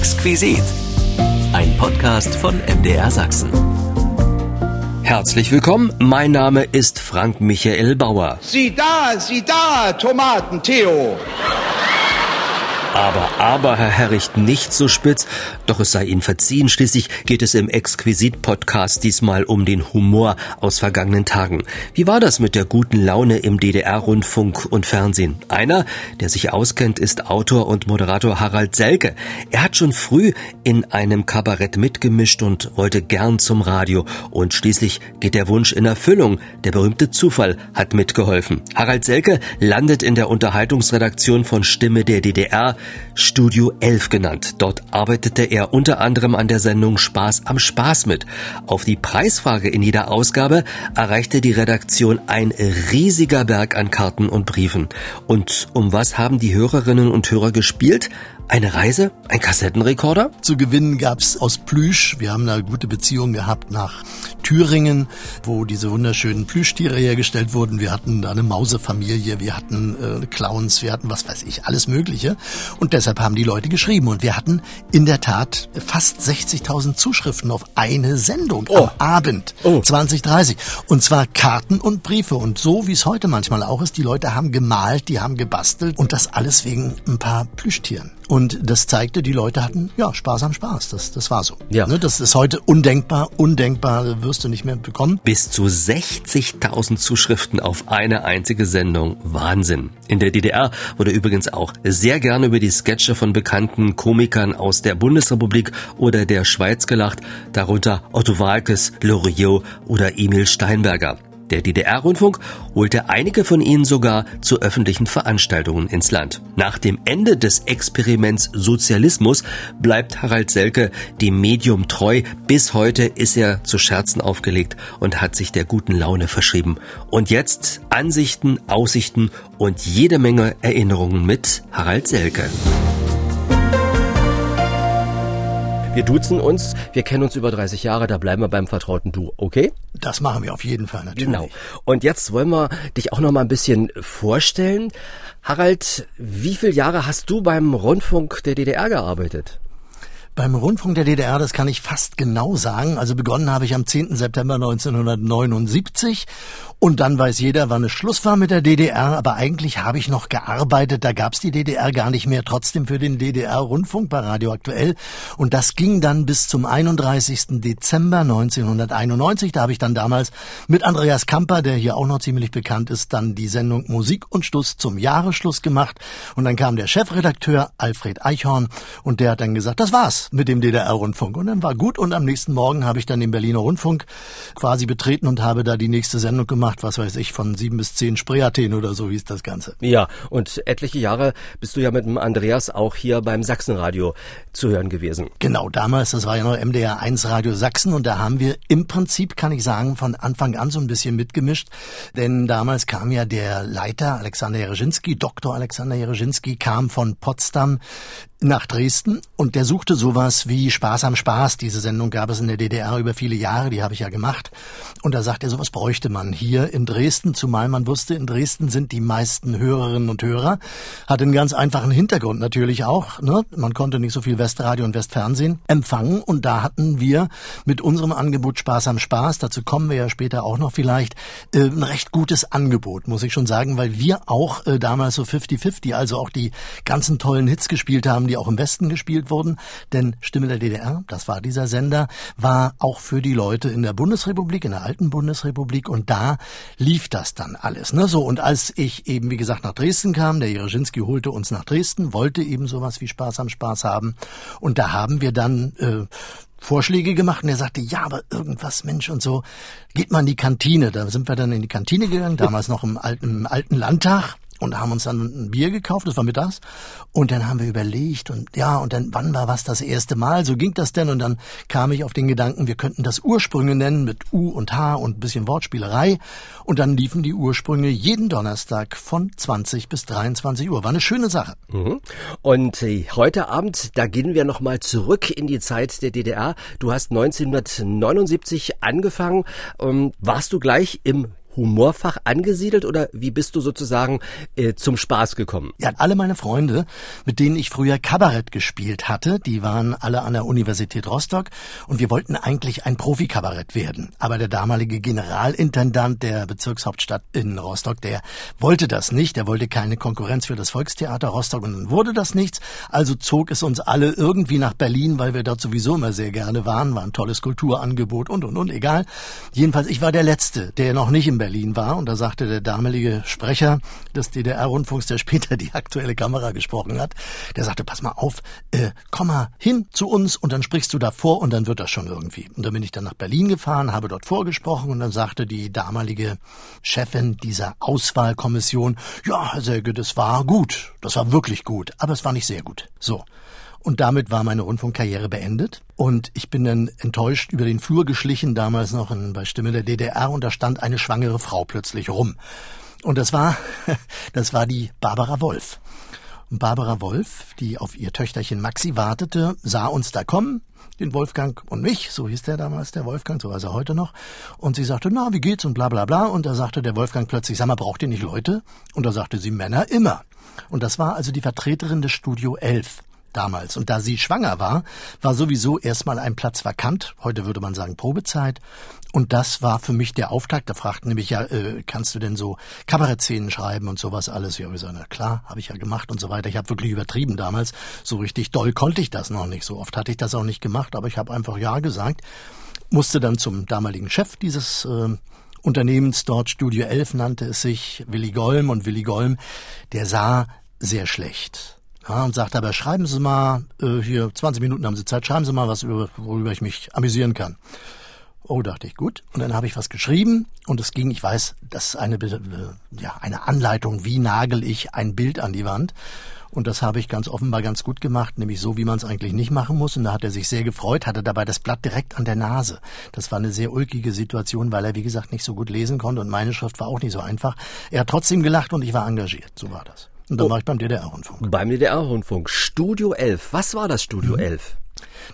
Exquisit. Ein Podcast von MDR Sachsen. Herzlich willkommen, mein Name ist Frank Michael Bauer. Sieh da, sieh da, Tomaten, Theo. Aber, aber, Herr Herricht, nicht so spitz, doch es sei Ihnen verziehen. Schließlich geht es im Exquisit-Podcast diesmal um den Humor aus vergangenen Tagen. Wie war das mit der guten Laune im DDR-Rundfunk und Fernsehen? Einer, der sich auskennt, ist Autor und Moderator Harald Selke. Er hat schon früh in einem Kabarett mitgemischt und wollte gern zum Radio. Und schließlich geht der Wunsch in Erfüllung. Der berühmte Zufall hat mitgeholfen. Harald Selke landet in der Unterhaltungsredaktion von Stimme der DDR Studio 11 genannt. Dort arbeitete er unter anderem an der Sendung Spaß am Spaß mit. Auf die Preisfrage in jeder Ausgabe erreichte die Redaktion ein riesiger Berg an Karten und Briefen. Und um was haben die Hörerinnen und Hörer gespielt? Eine Reise? Ein Kassettenrekorder? Zu gewinnen gab's aus Plüsch. Wir haben eine gute Beziehung gehabt nach Thüringen, wo diese wunderschönen Plüschtiere hergestellt wurden. Wir hatten da eine Mausefamilie, wir hatten äh, Clowns, wir hatten was weiß ich, alles Mögliche. Und deshalb haben die Leute geschrieben. Und wir hatten in der Tat fast 60.000 Zuschriften auf eine Sendung oh. am Abend oh. 2030. Und zwar Karten und Briefe. Und so wie es heute manchmal auch ist, die Leute haben gemalt, die haben gebastelt und das alles wegen ein paar Plüschtieren. Und das zeigte, die Leute hatten ja Spaß am Spaß. Das, das war so. Ja. Ne, das ist heute undenkbar, undenkbar, wirst du nicht mehr bekommen. Bis zu 60.000 Zuschriften auf eine einzige Sendung. Wahnsinn. In der DDR wurde übrigens auch sehr gerne über die Sketche von bekannten Komikern aus der Bundesrepublik oder der Schweiz gelacht, darunter Otto Walkes, Loriot oder Emil Steinberger. Der DDR-Rundfunk holte einige von ihnen sogar zu öffentlichen Veranstaltungen ins Land. Nach dem Ende des Experiments Sozialismus bleibt Harald Selke dem Medium treu. Bis heute ist er zu Scherzen aufgelegt und hat sich der guten Laune verschrieben. Und jetzt Ansichten, Aussichten und jede Menge Erinnerungen mit Harald Selke. Wir duzen uns, wir kennen uns über 30 Jahre, da bleiben wir beim vertrauten Du, okay? Das machen wir auf jeden Fall natürlich. Genau. Und jetzt wollen wir dich auch noch mal ein bisschen vorstellen. Harald, wie viele Jahre hast du beim Rundfunk der DDR gearbeitet? Beim Rundfunk der DDR, das kann ich fast genau sagen. Also begonnen habe ich am 10. September 1979 und dann weiß jeder, wann es Schluss war mit der DDR. Aber eigentlich habe ich noch gearbeitet. Da gab es die DDR gar nicht mehr. Trotzdem für den DDR-Rundfunk bei Radio Aktuell. Und das ging dann bis zum 31. Dezember 1991. Da habe ich dann damals mit Andreas Kamper, der hier auch noch ziemlich bekannt ist, dann die Sendung Musik und Schluss zum Jahresschluss gemacht. Und dann kam der Chefredakteur Alfred Eichhorn und der hat dann gesagt, das war's mit dem DDR-Rundfunk. Und dann war gut und am nächsten Morgen habe ich dann den Berliner Rundfunk quasi betreten und habe da die nächste Sendung gemacht, was weiß ich, von sieben bis zehn Spreeathen oder so hieß das Ganze. Ja, und etliche Jahre bist du ja mit dem Andreas auch hier beim Sachsenradio zu hören gewesen. Genau, damals, das war ja noch MDR 1 Radio Sachsen und da haben wir im Prinzip, kann ich sagen, von Anfang an so ein bisschen mitgemischt, denn damals kam ja der Leiter Alexander Jereschinski, Dr. Alexander Jereschinski, kam von Potsdam nach Dresden und der suchte sowas wie Spaß am Spaß. Diese Sendung gab es in der DDR über viele Jahre, die habe ich ja gemacht. Und da sagte er, sowas bräuchte man hier in Dresden, zumal man wusste, in Dresden sind die meisten Hörerinnen und Hörer. Hat einen ganz einfachen Hintergrund natürlich auch. Ne? Man konnte nicht so viel Westradio und Westfernsehen empfangen und da hatten wir mit unserem Angebot Spaß am Spaß, dazu kommen wir ja später auch noch vielleicht, äh, ein recht gutes Angebot, muss ich schon sagen, weil wir auch äh, damals so 50-50, also auch die ganzen tollen Hits gespielt haben, die auch im Westen gespielt wurden. Denn Stimme der DDR, das war dieser Sender, war auch für die Leute in der Bundesrepublik, in der alten Bundesrepublik. Und da lief das dann alles. Ne? So, und als ich eben, wie gesagt, nach Dresden kam, der Jereschinski holte uns nach Dresden, wollte eben sowas wie Spaß am Spaß haben. Und da haben wir dann äh, Vorschläge gemacht und er sagte, ja, aber irgendwas, Mensch und so, geht mal in die Kantine. Da sind wir dann in die Kantine gegangen, damals noch im alten, im alten Landtag und haben uns dann ein Bier gekauft, das war mittags. Und dann haben wir überlegt und ja, und dann, wann war was das erste Mal? So ging das denn und dann kam ich auf den Gedanken, wir könnten das Ursprünge nennen mit U und H und ein bisschen Wortspielerei. Und dann liefen die Ursprünge jeden Donnerstag von 20 bis 23 Uhr. War eine schöne Sache. Mhm. Und äh, heute Abend, da gehen wir nochmal zurück in die Zeit der DDR. Du hast 1979 angefangen. Ähm, warst du gleich im Humorfach angesiedelt oder wie bist du sozusagen äh, zum Spaß gekommen? Ja, alle meine Freunde, mit denen ich früher Kabarett gespielt hatte, die waren alle an der Universität Rostock und wir wollten eigentlich ein Profikabarett werden. Aber der damalige Generalintendant der Bezirkshauptstadt in Rostock, der wollte das nicht. Der wollte keine Konkurrenz für das Volkstheater Rostock und dann wurde das nichts. Also zog es uns alle irgendwie nach Berlin, weil wir dort sowieso immer sehr gerne waren. War ein tolles Kulturangebot und und und, egal. Jedenfalls, ich war der Letzte, der noch nicht im Berlin war und da sagte der damalige Sprecher des DDR-Rundfunks, der später die aktuelle Kamera gesprochen hat, der sagte, pass mal auf, äh, komm mal hin zu uns und dann sprichst du da vor und dann wird das schon irgendwie. Und dann bin ich dann nach Berlin gefahren, habe dort vorgesprochen und dann sagte die damalige Chefin dieser Auswahlkommission, ja, Herr Selge, das war gut, das war wirklich gut, aber es war nicht sehr gut. So. Und damit war meine Rundfunkkarriere beendet. Und ich bin dann enttäuscht über den Flur geschlichen, damals noch in, bei Stimme der DDR, und da stand eine schwangere Frau plötzlich rum. Und das war, das war die Barbara Wolf. Und Barbara Wolf, die auf ihr Töchterchen Maxi wartete, sah uns da kommen, den Wolfgang und mich, so hieß der damals, der Wolfgang, so weiß er heute noch. Und sie sagte, na, wie geht's und bla bla bla. Und da sagte der Wolfgang plötzlich, sag mal, braucht ihr nicht Leute? Und da sagte sie, Männer immer. Und das war also die Vertreterin des Studio 11 damals. Und da sie schwanger war, war sowieso erstmal ein Platz vakant. Heute würde man sagen Probezeit. Und das war für mich der Auftakt. Da fragten nämlich ja, äh, kannst du denn so Kabarettszenen schreiben und sowas alles? Ja, wir sagen, na klar, habe ich ja gemacht und so weiter. Ich habe wirklich übertrieben damals. So richtig doll konnte ich das noch nicht. So oft hatte ich das auch nicht gemacht, aber ich habe einfach ja gesagt. Musste dann zum damaligen Chef dieses äh, Unternehmens dort, Studio 11 nannte es sich, Willi Golm. Und Willi Golm, der sah sehr schlecht ja, und sagte aber, schreiben Sie mal, äh, hier 20 Minuten haben Sie Zeit, schreiben Sie mal was, über, worüber ich mich amüsieren kann. Oh, dachte ich, gut. Und dann habe ich was geschrieben und es ging, ich weiß, das ist eine, äh, ja, eine Anleitung, wie nagel ich ein Bild an die Wand. Und das habe ich ganz offenbar ganz gut gemacht, nämlich so, wie man es eigentlich nicht machen muss. Und da hat er sich sehr gefreut, hatte dabei das Blatt direkt an der Nase. Das war eine sehr ulkige Situation, weil er, wie gesagt, nicht so gut lesen konnte und meine Schrift war auch nicht so einfach. Er hat trotzdem gelacht und ich war engagiert. So war das. Und dann oh. war ich beim DDR-Rundfunk. Beim DDR-Rundfunk. Studio 11. Was war das Studio mhm. 11?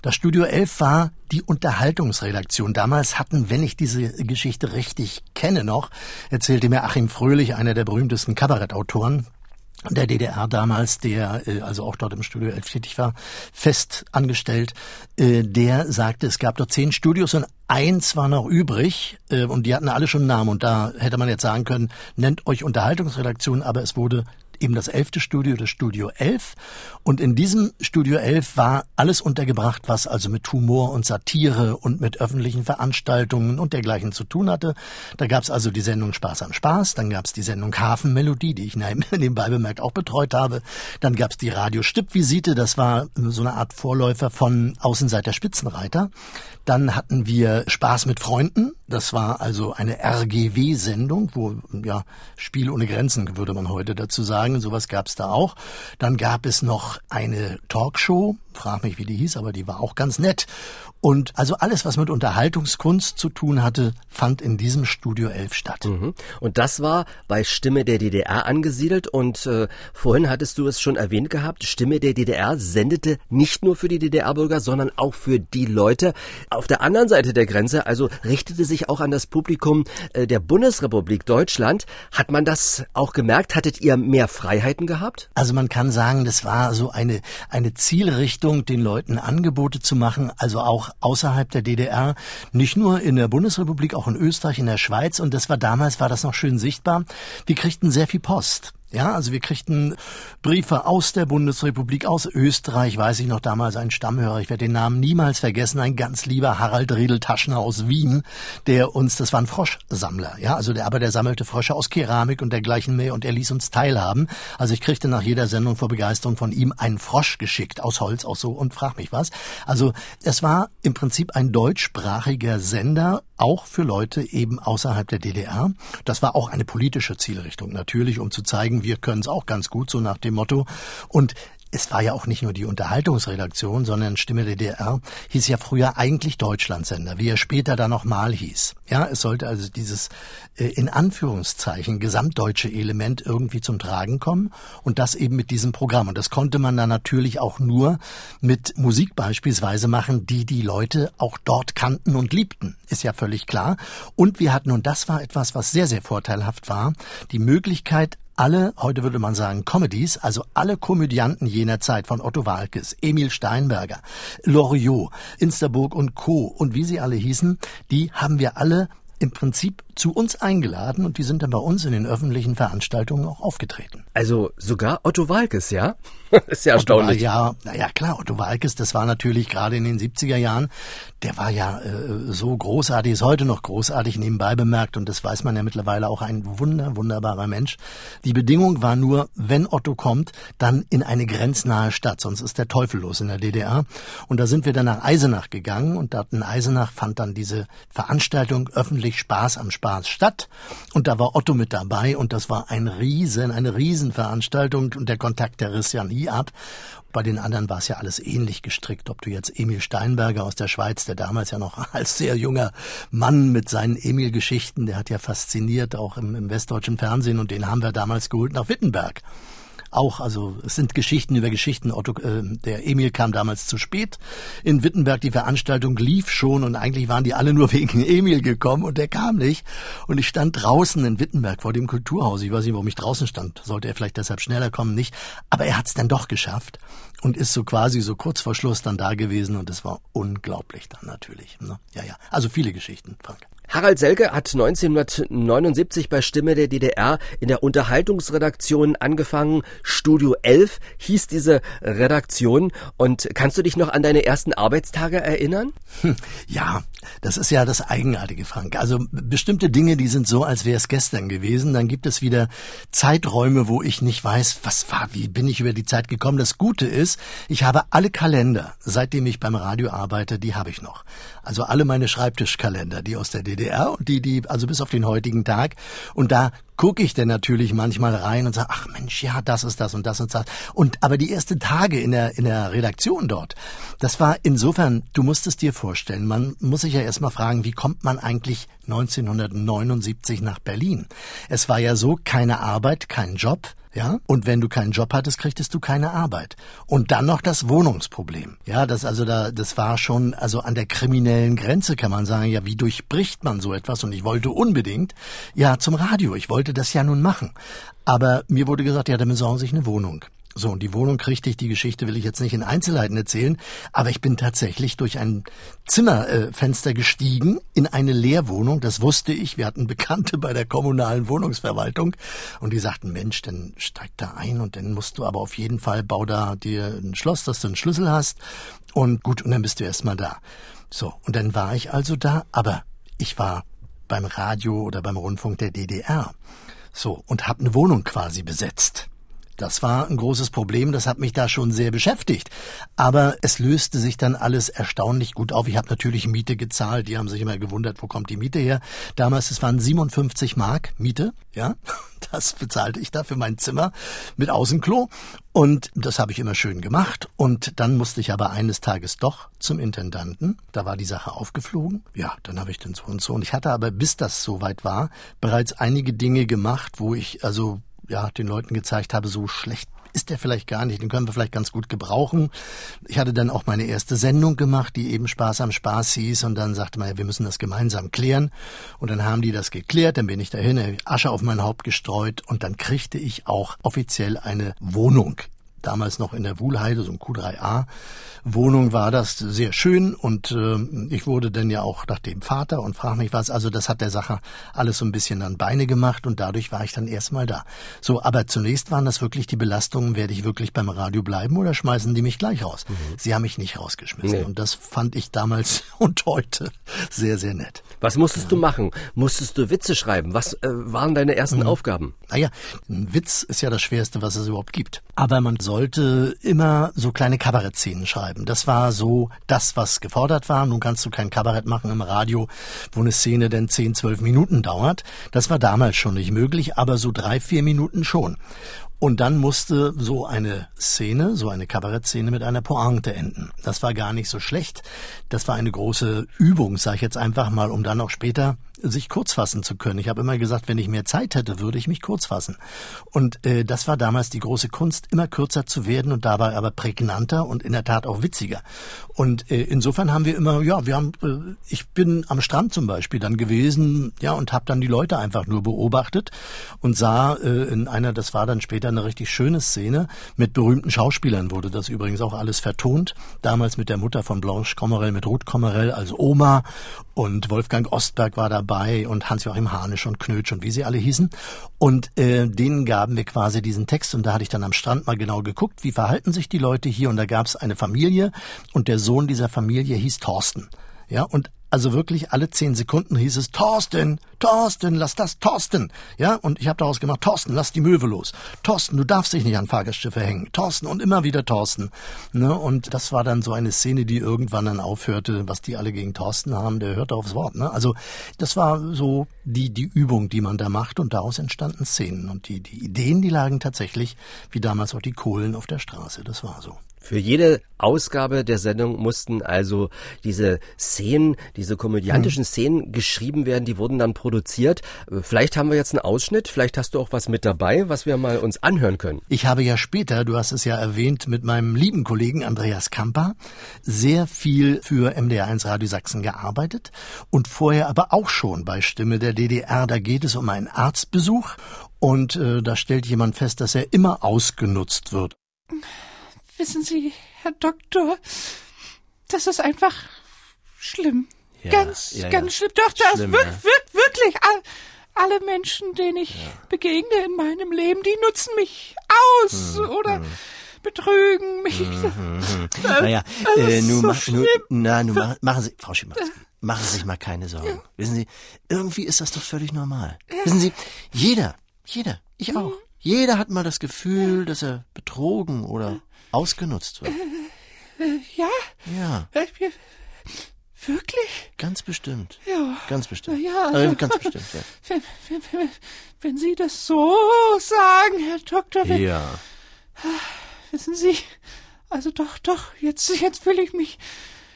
Das Studio 11 war die Unterhaltungsredaktion. Damals hatten, wenn ich diese Geschichte richtig kenne noch, erzählte mir Achim Fröhlich, einer der berühmtesten Kabarettautoren, der DDR damals, der äh, also auch dort im Studio 11 tätig war, fest angestellt, äh, der sagte, es gab dort zehn Studios und eins war noch übrig äh, und die hatten alle schon einen Namen und da hätte man jetzt sagen können, nennt euch Unterhaltungsredaktion, aber es wurde eben das elfte Studio, das Studio 11. Und in diesem Studio 11 war alles untergebracht, was also mit Humor und Satire und mit öffentlichen Veranstaltungen und dergleichen zu tun hatte. Da gab es also die Sendung Spaß am Spaß, dann gab es die Sendung Hafenmelodie, die ich nebenbei bemerkt auch betreut habe. Dann gab es die Radio Stippvisite, das war so eine Art Vorläufer von Außenseiter Spitzenreiter. Dann hatten wir Spaß mit Freunden. Das war also eine RGW-Sendung, wo ja Spiel ohne Grenzen würde man heute dazu sagen. Sowas gab es da auch. Dann gab es noch eine Talkshow frag mich, wie die hieß, aber die war auch ganz nett. Und also alles, was mit Unterhaltungskunst zu tun hatte, fand in diesem Studio 11 statt. Mhm. Und das war bei Stimme der DDR angesiedelt. Und äh, vorhin hattest du es schon erwähnt gehabt, Stimme der DDR sendete nicht nur für die DDR-Bürger, sondern auch für die Leute auf der anderen Seite der Grenze, also richtete sich auch an das Publikum äh, der Bundesrepublik Deutschland. Hat man das auch gemerkt? Hattet ihr mehr Freiheiten gehabt? Also man kann sagen, das war so eine, eine Zielrichtung, Richtung, den Leuten Angebote zu machen, also auch außerhalb der DDR, nicht nur in der Bundesrepublik, auch in Österreich, in der Schweiz. Und das war damals, war das noch schön sichtbar. Wir kriegten sehr viel Post. Ja, also wir kriegten Briefe aus der Bundesrepublik, aus Österreich, weiß ich noch damals, ein Stammhörer, ich werde den Namen niemals vergessen, ein ganz lieber Harald Riedel Taschner aus Wien, der uns, das war ein Froschsammler, ja, also der, aber der sammelte Frösche aus Keramik und dergleichen mehr und er ließ uns teilhaben. Also ich kriegte nach jeder Sendung vor Begeisterung von ihm einen Frosch geschickt, aus Holz auch so und frag mich was. Also es war im Prinzip ein deutschsprachiger Sender, auch für Leute eben außerhalb der DDR. Das war auch eine politische Zielrichtung, natürlich, um zu zeigen, wir können es auch ganz gut, so nach dem Motto. Und es war ja auch nicht nur die Unterhaltungsredaktion, sondern Stimme DDR hieß ja früher eigentlich Deutschlandsender, wie er später dann nochmal hieß. Ja, es sollte also dieses äh, in Anführungszeichen gesamtdeutsche Element irgendwie zum Tragen kommen und das eben mit diesem Programm. Und das konnte man dann natürlich auch nur mit Musik beispielsweise machen, die die Leute auch dort kannten und liebten. Ist ja völlig klar. Und wir hatten, und das war etwas, was sehr, sehr vorteilhaft war, die Möglichkeit, alle, heute würde man sagen Comedies, also alle Komödianten jener Zeit von Otto Walkes, Emil Steinberger, Loriot, Insterburg und Co. und wie sie alle hießen, die haben wir alle im Prinzip zu uns eingeladen und die sind dann bei uns in den öffentlichen Veranstaltungen auch aufgetreten. Also sogar Otto Walkes, ja? ist ja erstaunlich. ja, naja, klar, Otto Walkes, das war natürlich gerade in den 70er Jahren, der war ja äh, so großartig, ist heute noch großartig nebenbei bemerkt und das weiß man ja mittlerweile auch ein wunder, wunderbarer Mensch. Die Bedingung war nur, wenn Otto kommt, dann in eine grenznahe Stadt, sonst ist der Teufel los in der DDR. Und da sind wir dann nach Eisenach gegangen und dort in Eisenach fand dann diese Veranstaltung öffentlich Spaß am Spaß Spaß statt. Und da war Otto mit dabei und das war ein Riesen, eine Riesenveranstaltung und der Kontakt, der riss ja nie ab. Bei den anderen war es ja alles ähnlich gestrickt. Ob du jetzt Emil Steinberger aus der Schweiz, der damals ja noch als sehr junger Mann mit seinen Emil-Geschichten, der hat ja fasziniert, auch im, im westdeutschen Fernsehen und den haben wir damals geholt nach Wittenberg auch, also es sind Geschichten über Geschichten. Otto, äh, der Emil kam damals zu spät in Wittenberg. Die Veranstaltung lief schon und eigentlich waren die alle nur wegen Emil gekommen und der kam nicht. Und ich stand draußen in Wittenberg vor dem Kulturhaus. Ich weiß nicht, warum ich draußen stand. Sollte er vielleicht deshalb schneller kommen, nicht. Aber er hat es dann doch geschafft und ist so quasi so kurz vor Schluss dann da gewesen und es war unglaublich dann natürlich. Ne? Ja, ja. Also viele Geschichten, Frank. Harald Selke hat 1979 bei Stimme der DDR in der Unterhaltungsredaktion angefangen. Studio 11 hieß diese Redaktion. Und kannst du dich noch an deine ersten Arbeitstage erinnern? Hm, ja, das ist ja das Eigenartige, Frank. Also bestimmte Dinge, die sind so, als wäre es gestern gewesen. Dann gibt es wieder Zeiträume, wo ich nicht weiß, was war, wie bin ich über die Zeit gekommen. Das Gute ist, ich habe alle Kalender, seitdem ich beim Radio arbeite, die habe ich noch. Also alle meine Schreibtischkalender, die aus der DDR und die, die, also bis auf den heutigen Tag. Und da gucke ich denn natürlich manchmal rein und sage, ach Mensch, ja, das ist das und das und das. Und aber die ersten Tage in der in der Redaktion dort, das war insofern, du musst es dir vorstellen, man muss sich ja erstmal fragen, wie kommt man eigentlich 1979 nach Berlin? Es war ja so, keine Arbeit, kein Job, ja, und wenn du keinen Job hattest, kriegtest du keine Arbeit. Und dann noch das Wohnungsproblem. Ja, das also da, das war schon also an der kriminellen Grenze kann man sagen, ja, wie durchbricht man so etwas? Und ich wollte unbedingt, ja, zum Radio. Ich wollte das ja nun machen. Aber mir wurde gesagt, ja, dann besorgen Sie sich eine Wohnung. So, und die Wohnung kriegte ich, die Geschichte will ich jetzt nicht in Einzelheiten erzählen, aber ich bin tatsächlich durch ein Zimmerfenster äh, gestiegen in eine Leerwohnung, das wusste ich, wir hatten Bekannte bei der kommunalen Wohnungsverwaltung und die sagten, Mensch, dann steig da ein und dann musst du aber auf jeden Fall, bau da dir ein Schloss, dass du einen Schlüssel hast und gut, und dann bist du erstmal da. So, und dann war ich also da, aber ich war beim Radio oder beim Rundfunk der DDR. So, und habe eine Wohnung quasi besetzt. Das war ein großes Problem, das hat mich da schon sehr beschäftigt. Aber es löste sich dann alles erstaunlich gut auf. Ich habe natürlich Miete gezahlt, die haben sich immer gewundert, wo kommt die Miete her. Damals, es waren 57 Mark Miete, ja. Das bezahlte ich da für mein Zimmer mit Außenklo. Und das habe ich immer schön gemacht. Und dann musste ich aber eines Tages doch zum Intendanten. Da war die Sache aufgeflogen. Ja, dann habe ich den so und so. Und ich hatte aber, bis das soweit war, bereits einige Dinge gemacht, wo ich also ja, den Leuten gezeigt habe, so schlecht ist der vielleicht gar nicht, den können wir vielleicht ganz gut gebrauchen. Ich hatte dann auch meine erste Sendung gemacht, die eben Spaß am Spaß hieß und dann sagte man, ja, wir müssen das gemeinsam klären und dann haben die das geklärt, dann bin ich dahin, Asche auf mein Haupt gestreut und dann kriegte ich auch offiziell eine Wohnung damals noch in der Wuhlheide, so ein Q3A Wohnung war das sehr schön und äh, ich wurde dann ja auch nach dem Vater und frag mich was. Also das hat der Sache alles so ein bisschen an Beine gemacht und dadurch war ich dann erstmal da. So, aber zunächst waren das wirklich die Belastungen, werde ich wirklich beim Radio bleiben oder schmeißen die mich gleich raus? Mhm. Sie haben mich nicht rausgeschmissen nee. und das fand ich damals und heute sehr, sehr nett. Was musstest ja. du machen? Musstest du Witze schreiben? Was äh, waren deine ersten mhm. Aufgaben? Naja, ein Witz ist ja das Schwerste, was es überhaupt gibt. Aber man sollte immer so kleine Kabarettszenen schreiben. Das war so das, was gefordert war. Nun kannst du kein Kabarett machen im Radio, wo eine Szene denn 10, 12 Minuten dauert. Das war damals schon nicht möglich, aber so drei, vier Minuten schon. Und dann musste so eine Szene, so eine Kabarettszene mit einer Pointe enden. Das war gar nicht so schlecht. Das war eine große Übung, sage ich jetzt einfach mal, um dann auch später sich kurz fassen zu können. Ich habe immer gesagt, wenn ich mehr Zeit hätte, würde ich mich kurz fassen. Und äh, das war damals die große Kunst, immer kürzer zu werden und dabei aber prägnanter und in der Tat auch witziger. Und äh, insofern haben wir immer, ja, wir haben, äh, ich bin am Strand zum Beispiel dann gewesen, ja, und habe dann die Leute einfach nur beobachtet und sah äh, in einer, das war dann später eine richtig schöne Szene mit berühmten Schauspielern wurde das übrigens auch alles vertont. Damals mit der Mutter von Blanche Kommerell, mit Ruth Kommerell als Oma und Wolfgang Ostberg war dabei und Hans-Joachim Hanisch und Knötsch und wie sie alle hießen. Und äh, denen gaben wir quasi diesen Text und da hatte ich dann am Strand mal genau geguckt, wie verhalten sich die Leute hier und da gab es eine Familie und der Sohn dieser Familie hieß Thorsten. Ja, und also wirklich alle zehn Sekunden hieß es, Thorsten, Thorsten, lass das, Thorsten. Ja, und ich habe daraus gemacht, Thorsten, lass die Möwe los. Thorsten, du darfst dich nicht an Fahrgastschiffe hängen. Thorsten und immer wieder Thorsten. Ne? Und das war dann so eine Szene, die irgendwann dann aufhörte, was die alle gegen Thorsten haben, der hörte aufs Wort. Ne? Also das war so die, die Übung, die man da macht und daraus entstanden Szenen. Und die, die Ideen, die lagen tatsächlich, wie damals auch die Kohlen auf der Straße. Das war so. Für jede Ausgabe der Sendung mussten also diese Szenen, diese komödiantischen hm. Szenen geschrieben werden, die wurden dann produziert. Vielleicht haben wir jetzt einen Ausschnitt, vielleicht hast du auch was mit dabei, was wir mal uns anhören können. Ich habe ja später, du hast es ja erwähnt, mit meinem lieben Kollegen Andreas Kamper sehr viel für MDR1 Radio Sachsen gearbeitet und vorher aber auch schon bei Stimme der DDR. Da geht es um einen Arztbesuch und äh, da stellt jemand fest, dass er immer ausgenutzt wird. Wissen Sie, Herr Doktor, das ist einfach schlimm. Ja, ganz, ja, ganz schlimm. Doch, das schlimm, wird, ja. wird wirklich. All, alle Menschen, denen ich begegne in meinem Leben, die nutzen mich aus hm, oder hm. betrügen mich. Hm, hm, hm. naja, äh, nun, so mach, nun, na, nun mach, machen Sie, Frau Schimmers, machen Sie sich mal keine Sorgen. Wissen Sie, irgendwie ist das doch völlig normal. Wissen Sie, jeder, jeder, ich auch. Jeder hat mal das Gefühl, dass er betrogen oder ausgenutzt wird. Äh, ja? Ja. Wirklich? Ganz bestimmt. Ja. Ganz bestimmt. Ja, also, äh, ganz bestimmt, ja. Wenn, wenn, wenn, wenn Sie das so sagen, Herr Doktor. Wenn, ja. Wissen Sie, also doch, doch, jetzt, jetzt fühle ich mich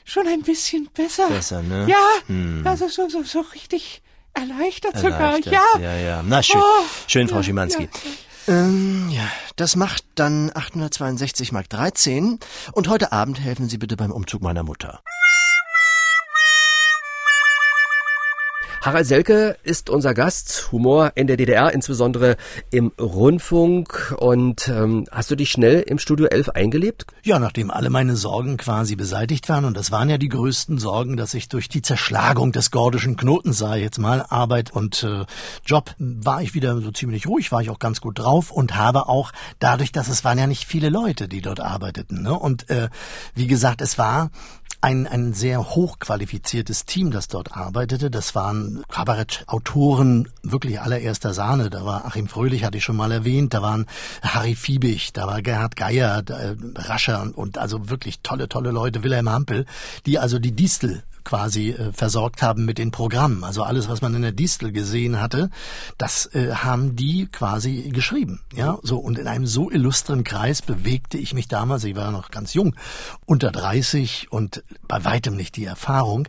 schon ein bisschen besser. Besser, ne? Ja, hm. also so, so, so richtig erleichtert, erleichtert sogar, ja. Ja, ja. Na schön, oh, schön, Frau ja, Schimanski. Ja, ähm, ja, das macht dann 862 Mark 13 und heute Abend helfen Sie bitte beim Umzug meiner Mutter. Harald Selke ist unser Gast, Humor in der DDR, insbesondere im Rundfunk. Und ähm, hast du dich schnell im Studio 11 eingelebt? Ja, nachdem alle meine Sorgen quasi beseitigt waren, und das waren ja die größten Sorgen, dass ich durch die Zerschlagung des gordischen Knotens sah, jetzt mal Arbeit und äh, Job, war ich wieder so ziemlich ruhig, war ich auch ganz gut drauf und habe auch dadurch, dass es waren ja nicht viele Leute, die dort arbeiteten. Ne? Und äh, wie gesagt, es war ein, ein sehr hochqualifiziertes Team, das dort arbeitete. Das waren Kabarettautoren wirklich allererster Sahne. Da war Achim Fröhlich, hatte ich schon mal erwähnt. Da waren Harry Fiebig, da war Gerhard Geier, äh, Rascher und, und also wirklich tolle, tolle Leute. Wilhelm Hampel, die also die Distel quasi äh, versorgt haben mit den Programmen. Also alles, was man in der Distel gesehen hatte, das äh, haben die quasi geschrieben. Ja, so und in einem so illustren Kreis bewegte ich mich damals. Ich war noch ganz jung, unter 30 und bei weitem nicht die Erfahrung.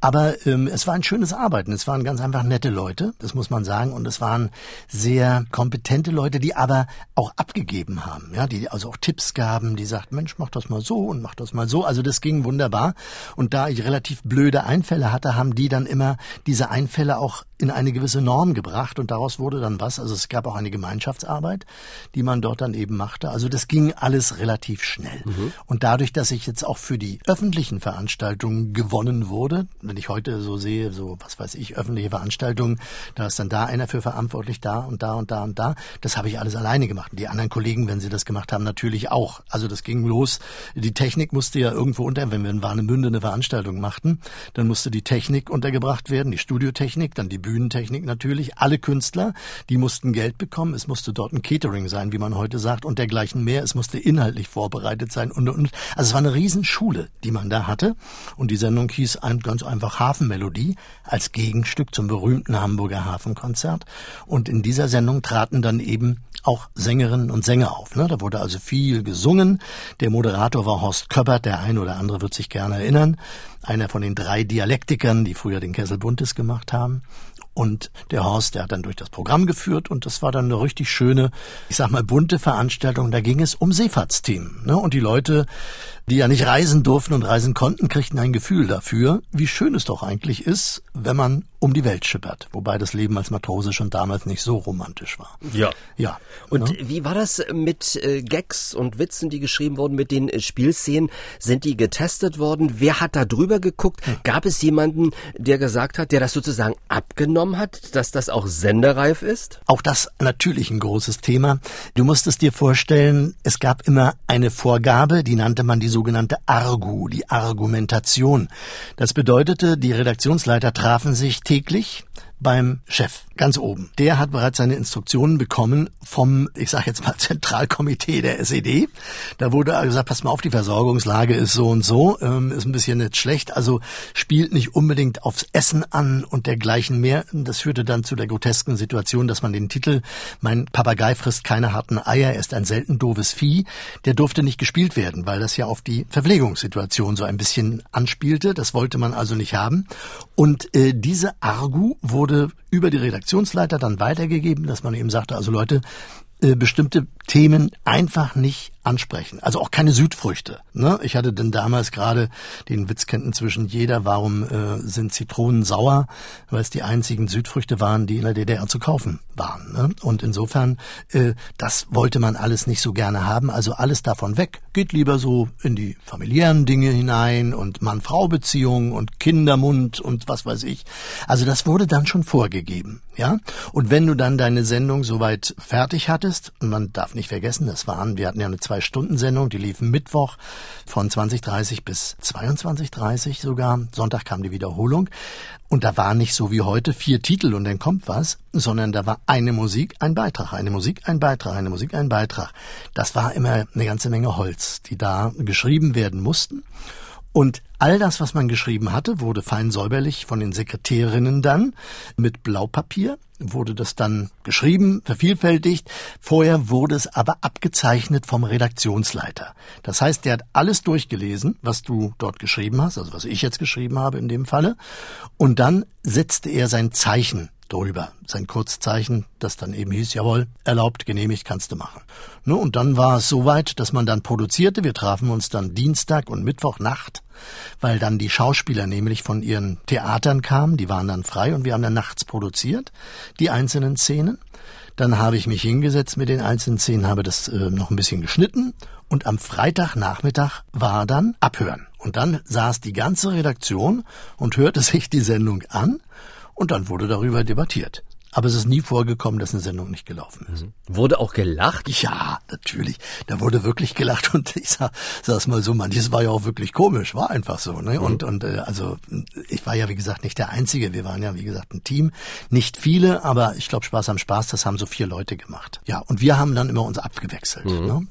Aber ähm, es war ein schönes Arbeiten. Es waren ganz einfach nette Leute, das muss man sagen, und es waren sehr kompetente Leute, die aber auch abgegeben haben. Ja, die also auch Tipps gaben, die sagten, Mensch, mach das mal so und mach das mal so. Also das ging wunderbar. Und da ich relativ blöde Einfälle hatte, haben die dann immer diese Einfälle auch in eine gewisse Norm gebracht und daraus wurde dann was. Also es gab auch eine Gemeinschaftsarbeit, die man dort dann eben machte. Also das ging alles relativ schnell. Mhm. Und dadurch, dass ich jetzt auch für die öffentlichen Veranstaltungen gewonnen wurde, wenn ich heute so sehe, so was weiß ich, öffentliche Veranstaltungen, da ist dann da einer für verantwortlich, da und da und da und da. Das habe ich alles alleine gemacht. Und die anderen Kollegen, wenn sie das gemacht haben, natürlich auch. Also das ging los. Die Technik musste ja irgendwo unter, wenn wir in Warnemünde eine Veranstaltung machten, Dann musste die Technik untergebracht werden, die Studiotechnik, dann die Bühnentechnik natürlich. Alle Künstler, die mussten Geld bekommen. Es musste dort ein Catering sein, wie man heute sagt, und dergleichen mehr. Es musste inhaltlich vorbereitet sein und, und. Also es war eine Riesenschule, die man da hatte. Und die Sendung hieß ganz einfach Hafenmelodie als Gegenstück zum berühmten Hamburger Hafenkonzert. Und in dieser Sendung traten dann eben auch Sängerinnen und Sänger auf. Ne? Da wurde also viel gesungen. Der Moderator war Horst Köppert, der ein oder andere wird sich gerne erinnern. Einer von den drei Dialektikern, die früher den Kessel Buntes gemacht haben. Und der Horst, der hat dann durch das Programm geführt und das war dann eine richtig schöne, ich sag mal, bunte Veranstaltung. Da ging es um Seefahrtsteam. Ne? Und die Leute die ja nicht reisen durften und reisen konnten, kriegten ein Gefühl dafür, wie schön es doch eigentlich ist, wenn man um die Welt schippert. Wobei das Leben als Matrose schon damals nicht so romantisch war. Ja. Ja. Und ne? wie war das mit äh, Gags und Witzen, die geschrieben wurden, mit den äh, Spielszenen? Sind die getestet worden? Wer hat da drüber geguckt? Hm. Gab es jemanden, der gesagt hat, der das sozusagen abgenommen hat, dass das auch sendereif ist? Auch das natürlich ein großes Thema. Du musst es dir vorstellen, es gab immer eine Vorgabe, die nannte man die sogenannte Argu, die Argumentation. Das bedeutete, die Redaktionsleiter trafen sich täglich beim Chef ganz oben. Der hat bereits seine Instruktionen bekommen vom, ich sage jetzt mal, Zentralkomitee der SED. Da wurde gesagt, pass mal auf, die Versorgungslage ist so und so, ähm, ist ein bisschen nicht schlecht, also spielt nicht unbedingt aufs Essen an und dergleichen mehr. Das führte dann zu der grotesken Situation, dass man den Titel Mein Papagei frisst keine harten Eier, er ist ein selten doofes Vieh, der durfte nicht gespielt werden, weil das ja auf die Verpflegungssituation so ein bisschen anspielte. Das wollte man also nicht haben. Und äh, diese Argu wurde über die Redaktionsleiter dann weitergegeben, dass man eben sagte, also Leute, äh, bestimmte Themen einfach nicht ansprechen. Also auch keine Südfrüchte. Ne? Ich hatte denn damals gerade den Witz kennt inzwischen jeder, warum äh, sind Zitronen sauer? Weil es die einzigen Südfrüchte waren, die in der DDR zu kaufen waren. Ne? Und insofern, äh, das wollte man alles nicht so gerne haben. Also alles davon weg. Geht lieber so in die familiären Dinge hinein und Mann-Frau-Beziehungen und Kindermund und was weiß ich. Also das wurde dann schon vorgegeben. Ja? Und wenn du dann deine Sendung soweit fertig hattest, und man darf nicht vergessen, das waren, wir hatten ja eine Zwei-Stunden-Sendung, die liefen Mittwoch von 20.30 bis 22.30 sogar. Sonntag kam die Wiederholung. Und da war nicht so wie heute vier Titel und dann kommt was, sondern da war eine Musik, ein Beitrag, eine Musik, ein Beitrag, eine Musik, ein Beitrag. Das war immer eine ganze Menge Holz, die da geschrieben werden mussten. Und all das, was man geschrieben hatte, wurde fein säuberlich von den Sekretärinnen dann mit Blaupapier, wurde das dann geschrieben, vervielfältigt. Vorher wurde es aber abgezeichnet vom Redaktionsleiter. Das heißt, der hat alles durchgelesen, was du dort geschrieben hast, also was ich jetzt geschrieben habe in dem Falle. Und dann setzte er sein Zeichen drüber. Sein Kurzzeichen, das dann eben hieß, jawohl, erlaubt, genehmigt, kannst du machen. Ne, und dann war es soweit, dass man dann produzierte. Wir trafen uns dann Dienstag und Mittwochnacht, weil dann die Schauspieler nämlich von ihren Theatern kamen, die waren dann frei und wir haben dann nachts produziert, die einzelnen Szenen. Dann habe ich mich hingesetzt mit den einzelnen Szenen, habe das äh, noch ein bisschen geschnitten und am Freitagnachmittag war dann Abhören. Und dann saß die ganze Redaktion und hörte sich die Sendung an und dann wurde darüber debattiert. Aber es ist nie vorgekommen, dass eine Sendung nicht gelaufen ist. Mhm. Wurde auch gelacht? Ja, natürlich. Da wurde wirklich gelacht und ich sag, sag's mal so, manches war ja auch wirklich komisch, war einfach so. Ne? Mhm. Und, und äh, also ich war ja wie gesagt nicht der Einzige. Wir waren ja wie gesagt ein Team. Nicht viele, aber ich glaube Spaß am Spaß, das haben so vier Leute gemacht. Ja, und wir haben dann immer uns abgewechselt. Mhm. Ne?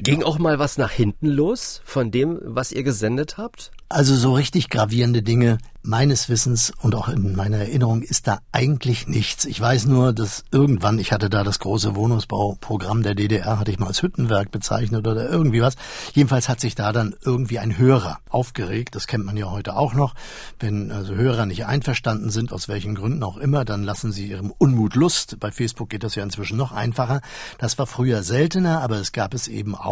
Ging auch mal was nach hinten los von dem, was ihr gesendet habt? Also so richtig gravierende Dinge meines Wissens und auch in meiner Erinnerung ist da eigentlich nichts. Ich weiß nur, dass irgendwann, ich hatte da das große Wohnungsbauprogramm der DDR, hatte ich mal als Hüttenwerk bezeichnet oder irgendwie was. Jedenfalls hat sich da dann irgendwie ein Hörer aufgeregt. Das kennt man ja heute auch noch. Wenn also Hörer nicht einverstanden sind, aus welchen Gründen auch immer, dann lassen sie ihrem Unmut Lust. Bei Facebook geht das ja inzwischen noch einfacher. Das war früher seltener, aber es gab es eben auch.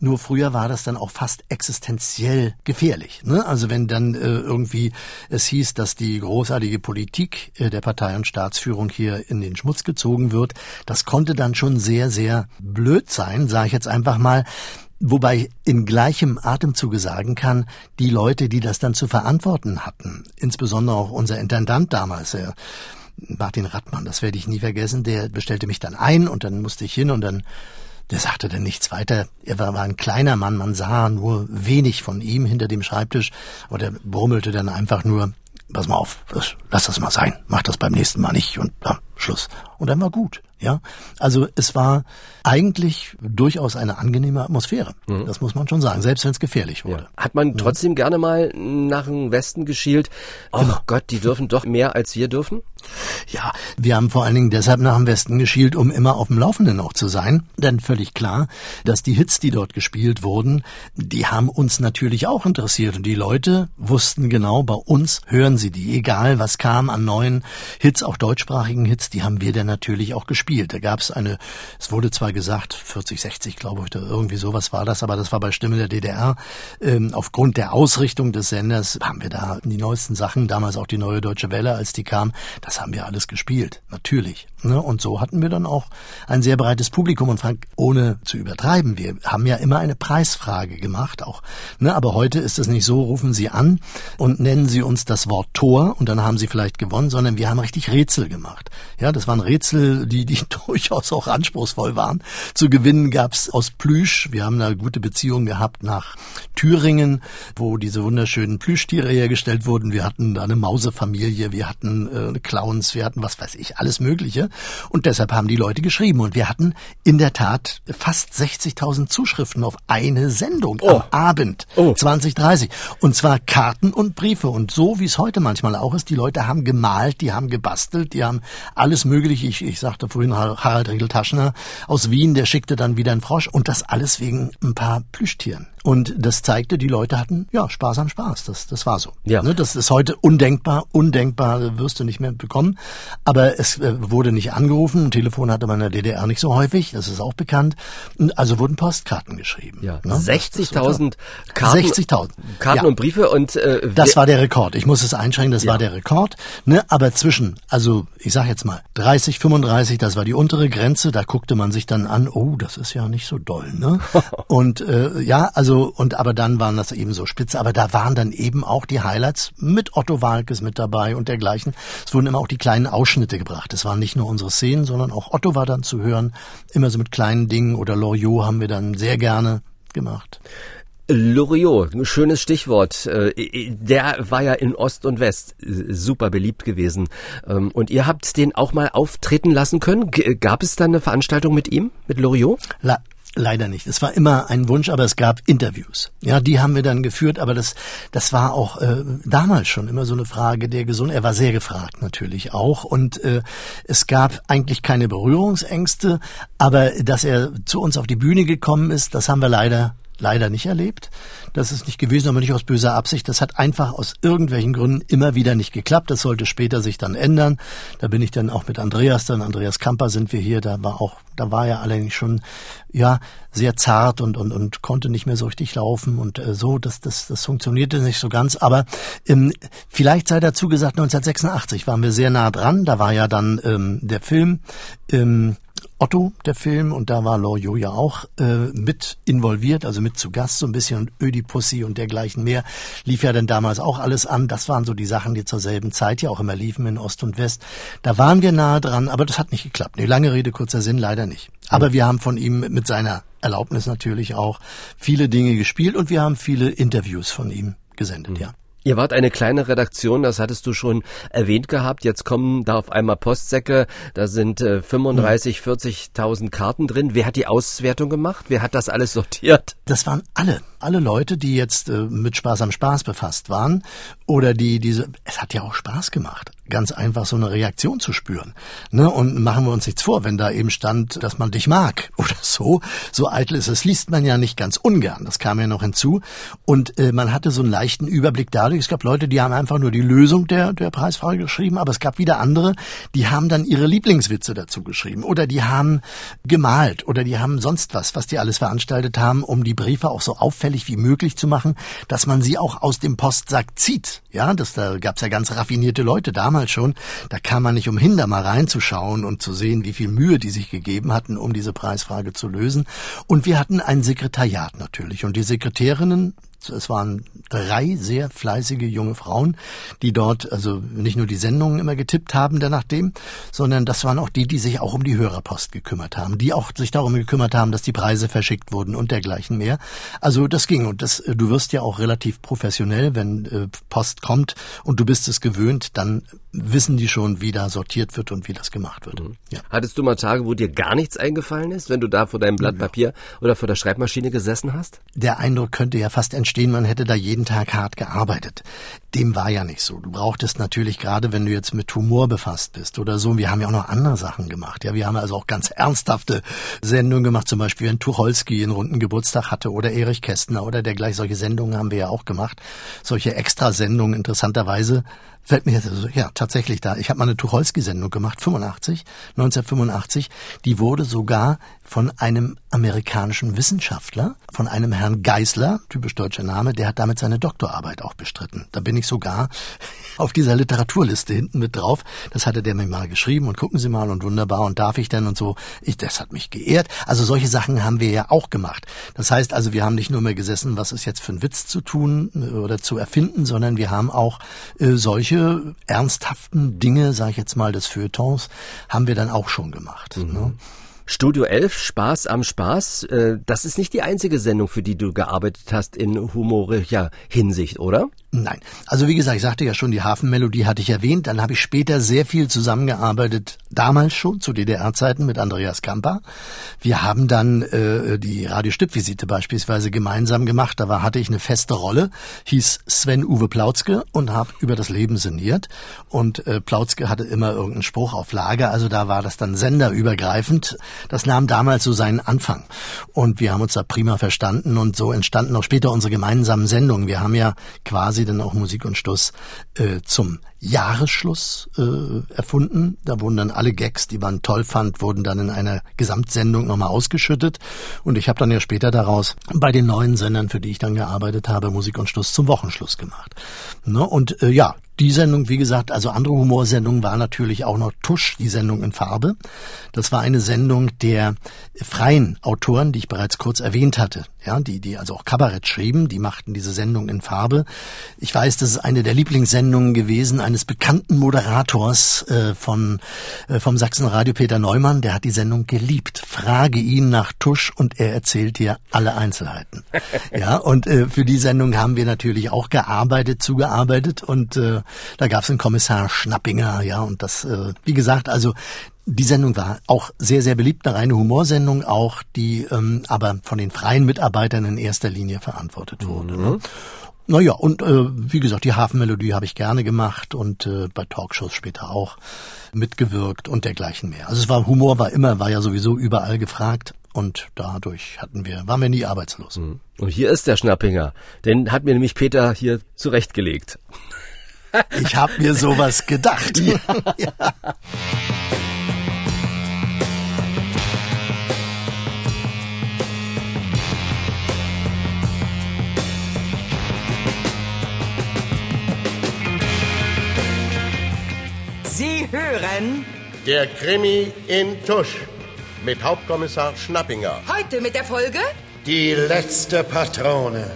Nur früher war das dann auch fast existenziell gefährlich. Ne? Also wenn dann äh, irgendwie es hieß, dass die großartige Politik äh, der Partei- und Staatsführung hier in den Schmutz gezogen wird. Das konnte dann schon sehr, sehr blöd sein, sage ich jetzt einfach mal. Wobei in gleichem Atemzuge sagen kann, die Leute, die das dann zu verantworten hatten, insbesondere auch unser Intendant damals, der Martin Rattmann, das werde ich nie vergessen, der bestellte mich dann ein und dann musste ich hin und dann Der sagte dann nichts weiter. Er war, war ein kleiner Mann, man sah nur wenig von ihm hinter dem Schreibtisch, aber der brummelte dann einfach nur, pass mal auf, lass das mal sein, mach das beim nächsten Mal nicht und ja, Schluss. Und dann war gut. Ja, also es war eigentlich durchaus eine angenehme Atmosphäre. Mhm. Das muss man schon sagen, selbst wenn es gefährlich wurde. Ja. Hat man trotzdem ja. gerne mal nach dem Westen geschielt? Oh genau. Gott, die dürfen doch mehr als wir dürfen? Ja, wir haben vor allen Dingen deshalb nach dem Westen geschielt, um immer auf dem Laufenden auch zu sein. Denn völlig klar, dass die Hits, die dort gespielt wurden, die haben uns natürlich auch interessiert. Und die Leute wussten genau, bei uns hören sie die. Egal was kam an neuen Hits, auch deutschsprachigen Hits, die haben wir dann natürlich auch gespielt. Da gab es eine, es wurde zwar gesagt, 40, 60, glaube ich, oder irgendwie sowas war das, aber das war bei Stimme der DDR. Ähm, aufgrund der Ausrichtung des Senders haben wir da die neuesten Sachen, damals auch die neue Deutsche Welle, als die kam, das haben wir alles gespielt, natürlich. Ne? Und so hatten wir dann auch ein sehr breites Publikum. Und Frank, ohne zu übertreiben, wir haben ja immer eine Preisfrage gemacht auch. Ne? Aber heute ist es nicht so, rufen Sie an und nennen Sie uns das Wort Tor und dann haben Sie vielleicht gewonnen, sondern wir haben richtig Rätsel gemacht. Ja, das waren Rätsel, die, die durchaus auch anspruchsvoll waren. Zu gewinnen gab's aus Plüsch. Wir haben eine gute Beziehung gehabt nach Thüringen, wo diese wunderschönen Plüschtiere hergestellt wurden. Wir hatten da eine Mausefamilie, wir hatten äh, Clowns, wir hatten was weiß ich, alles Mögliche. Und deshalb haben die Leute geschrieben. Und wir hatten in der Tat fast 60.000 Zuschriften auf eine Sendung oh. am Abend oh. 2030. Und zwar Karten und Briefe. Und so wie es heute manchmal auch ist, die Leute haben gemalt, die haben gebastelt, die haben alles Mögliche. Ich, ich sagte vorhin, Harald Riegel-Taschner aus Wien, der schickte dann wieder einen Frosch und das alles wegen ein paar Plüschtieren. Und das zeigte, die Leute hatten ja Spaß am Spaß. Das, das war so. Ja. Ne, das ist heute undenkbar, undenkbar wirst du nicht mehr bekommen. Aber es äh, wurde nicht angerufen. Ein Telefon hatte man in der DDR nicht so häufig. Das ist auch bekannt. Also wurden Postkarten geschrieben. Ja. Ne? 60.000 Karten. 60.000 Karten ja. und Briefe und äh, das war der Rekord. Ich muss es einschränken. Das ja. war der Rekord. Ne? Aber zwischen, also ich sag jetzt mal 30, 35, das war die untere Grenze. Da guckte man sich dann an. Oh, das ist ja nicht so doll. Ne? und äh, ja, also also, und aber dann waren das eben so spitze, aber da waren dann eben auch die Highlights mit Otto Walkes mit dabei und dergleichen. Es wurden immer auch die kleinen Ausschnitte gebracht. Es waren nicht nur unsere Szenen, sondern auch Otto war dann zu hören. Immer so mit kleinen Dingen oder Loriot haben wir dann sehr gerne gemacht. Loriot, ein schönes Stichwort. Äh, der war ja in Ost und West super beliebt gewesen. Ähm, und ihr habt den auch mal auftreten lassen können. Gab es da eine Veranstaltung mit ihm, mit Loriot? Leider nicht. Es war immer ein Wunsch, aber es gab Interviews. Ja, die haben wir dann geführt, aber das, das war auch äh, damals schon immer so eine Frage der Gesundheit. Er war sehr gefragt natürlich auch und äh, es gab eigentlich keine Berührungsängste, aber dass er zu uns auf die Bühne gekommen ist, das haben wir leider leider nicht erlebt. Das ist nicht gewesen, aber nicht aus böser Absicht. Das hat einfach aus irgendwelchen Gründen immer wieder nicht geklappt. Das sollte später sich dann ändern. Da bin ich dann auch mit Andreas, dann Andreas Kamper sind wir hier. Da war auch, da war er allerdings schon, ja, sehr zart und, und, und konnte nicht mehr so richtig laufen und äh, so. Das, das, das funktionierte nicht so ganz. Aber ähm, vielleicht sei dazu gesagt, 1986 waren wir sehr nah dran. Da war ja dann ähm, der Film, ähm, Otto, der Film, und da war Loriot ja auch äh, mit involviert, also mit zu Gast so ein bisschen und Ödipussy und dergleichen mehr, lief ja dann damals auch alles an. Das waren so die Sachen, die zur selben Zeit ja auch immer liefen in Ost und West. Da waren wir nahe dran, aber das hat nicht geklappt. Nee, lange Rede, kurzer Sinn, leider nicht. Aber wir haben von ihm mit seiner Erlaubnis natürlich auch viele Dinge gespielt und wir haben viele Interviews von ihm gesendet, mhm. ja. Ihr wart eine kleine Redaktion, das hattest du schon erwähnt gehabt. Jetzt kommen da auf einmal Postsäcke, da sind äh, 35, 40.000 Karten drin. Wer hat die Auswertung gemacht? Wer hat das alles sortiert? Das waren alle, alle Leute, die jetzt äh, mit Spaß am Spaß befasst waren oder die diese. Es hat ja auch Spaß gemacht ganz einfach so eine Reaktion zu spüren. Ne? Und machen wir uns nichts vor, wenn da eben stand, dass man dich mag oder so. So eitel ist es, liest man ja nicht ganz ungern. Das kam ja noch hinzu. Und äh, man hatte so einen leichten Überblick dadurch. Es gab Leute, die haben einfach nur die Lösung der, der Preisfrage geschrieben, aber es gab wieder andere, die haben dann ihre Lieblingswitze dazu geschrieben. Oder die haben gemalt oder die haben sonst was, was die alles veranstaltet haben, um die Briefe auch so auffällig wie möglich zu machen, dass man sie auch aus dem Postsack zieht. Ja, das, da gab's ja ganz raffinierte Leute damals damals schon, da kam man nicht umhin, da mal reinzuschauen und zu sehen, wie viel Mühe die sich gegeben hatten, um diese Preisfrage zu lösen. Und wir hatten ein Sekretariat natürlich. Und die Sekretärinnen, Es waren drei sehr fleißige junge Frauen, die dort also nicht nur die Sendungen immer getippt haben, der nachdem, sondern das waren auch die, die sich auch um die Hörerpost gekümmert haben, die auch sich darum gekümmert haben, dass die Preise verschickt wurden und dergleichen mehr. Also das ging und das, du wirst ja auch relativ professionell, wenn äh, Post kommt und du bist es gewöhnt, dann wissen die schon, wie da sortiert wird und wie das gemacht wird. Mhm. Ja. Hattest du mal Tage, wo dir gar nichts eingefallen ist, wenn du da vor deinem Blatt Papier oder vor der Schreibmaschine gesessen hast? Der Eindruck könnte ja fast entstehen, man hätte da jeden Tag hart gearbeitet. Dem war ja nicht so. Du brauchtest natürlich gerade, wenn du jetzt mit Humor befasst bist oder so, wir haben ja auch noch andere Sachen gemacht. Ja, wir haben also auch ganz ernsthafte Sendungen gemacht, zum Beispiel wenn Tucholsky einen runden Geburtstag hatte oder Erich Kästner oder dergleichen. Solche Sendungen haben wir ja auch gemacht. Solche Extrasendungen interessanterweise fällt mir jetzt, also, ja, tatsächlich da. Ich habe mal eine Tucholsky-Sendung gemacht, 85, 1985. Die wurde sogar von einem amerikanischen Wissenschaftler, von einem Herrn Geisler, typisch deutscher Name, der hat damit seine Doktorarbeit auch bestritten. Da bin ich sogar auf dieser Literaturliste hinten mit drauf. Das hatte der mir mal geschrieben und gucken Sie mal und wunderbar und darf ich denn und so. Ich, das hat mich geehrt. Also solche Sachen haben wir ja auch gemacht. Das heißt also, wir haben nicht nur mehr gesessen, was ist jetzt für ein Witz zu tun äh, oder zu erfinden, sondern wir haben auch äh, solche ernsthaften Dinge, sage ich jetzt mal, des Feuilletons, haben wir dann auch schon gemacht. Mhm. Ne? Studio 11, Spaß am Spaß, äh, das ist nicht die einzige Sendung, für die du gearbeitet hast in humorischer Hinsicht, oder? Nein. Also wie gesagt, ich sagte ja schon, die Hafenmelodie hatte ich erwähnt. Dann habe ich später sehr viel zusammengearbeitet, damals schon zu DDR-Zeiten mit Andreas Kamper. Wir haben dann äh, die Radiostippvisite beispielsweise gemeinsam gemacht. Da war, hatte ich eine feste Rolle, hieß Sven-Uwe Plautzke und habe über das Leben sinniert. Und äh, Plautzke hatte immer irgendeinen Spruch auf Lager. Also da war das dann senderübergreifend. Das nahm damals so seinen Anfang. Und wir haben uns da prima verstanden und so entstanden auch später unsere gemeinsamen Sendungen. Wir haben ja quasi dann auch Musik und Schluss äh, zum Jahresschluss äh, erfunden. Da wurden dann alle Gags, die man toll fand, wurden dann in einer Gesamtsendung nochmal ausgeschüttet. Und ich habe dann ja später daraus bei den neuen Sendern, für die ich dann gearbeitet habe, Musik und Schluss zum Wochenschluss gemacht. Ne? Und äh, ja, die Sendung, wie gesagt, also andere Humorsendungen war natürlich auch noch Tusch, die Sendung in Farbe. Das war eine Sendung der freien Autoren, die ich bereits kurz erwähnt hatte. Ja, die, die also auch Kabarett schrieben, die machten diese Sendung in Farbe. Ich weiß, das ist eine der Lieblingssendungen gewesen eines bekannten Moderators äh, von, äh, vom Sachsenradio Peter Neumann. Der hat die Sendung geliebt. Frage ihn nach Tusch und er erzählt dir alle Einzelheiten. ja, und äh, für die Sendung haben wir natürlich auch gearbeitet, zugearbeitet und äh, da gab es einen Kommissar Schnappinger, ja, und das, äh, wie gesagt, also die Sendung war auch sehr, sehr beliebt, eine reine Humorsendung auch, die ähm, aber von den freien Mitarbeitern in erster Linie verantwortet wurde. Ne? Mhm. Ne? Naja, und äh, wie gesagt, die Hafenmelodie habe ich gerne gemacht und äh, bei Talkshows später auch mitgewirkt und dergleichen mehr. Also es war Humor war immer, war ja sowieso überall gefragt und dadurch hatten wir, waren wir nie arbeitslos. Mhm. Und hier ist der Schnappinger. Den hat mir nämlich Peter hier zurechtgelegt. Ich habe mir sowas gedacht. ja. ja. Sie hören der Krimi in Tusch mit Hauptkommissar Schnappinger. Heute mit der Folge Die letzte Patrone.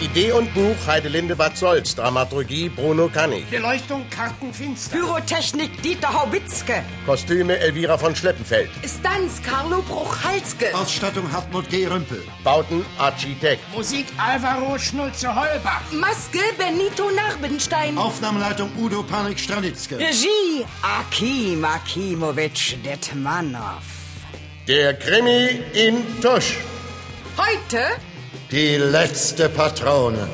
Idee und Buch Heidelinde Bad Solz, Dramaturgie Bruno Kannig. Beleuchtung Kartenfinster. Pyrotechnik Dieter Haubitzke. Kostüme Elvira von Schleppenfeld. Stanz Carlo Bruchalske. Ausstattung Hartmut G. Rümpel. Bauten Architekt. Musik Alvaro Schnulze Holbach. Maske Benito Narbenstein. Aufnahmeleitung Udo Panik Stranitzke. Regie Akim Akimowitsch Detmanov. Der Krimi in Tusch. Heute die letzte Patrone.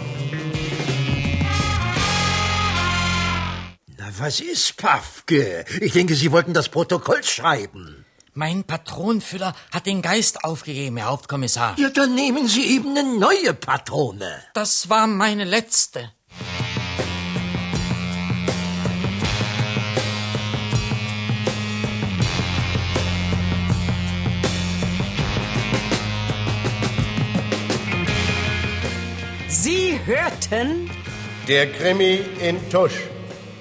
Na, was ist, Pafke? Ich denke, Sie wollten das Protokoll schreiben. Mein Patronenfüller hat den Geist aufgegeben, Herr Hauptkommissar. Ja, dann nehmen Sie eben eine neue Patrone. Das war meine letzte. Hörten? Der Krimi in Tusch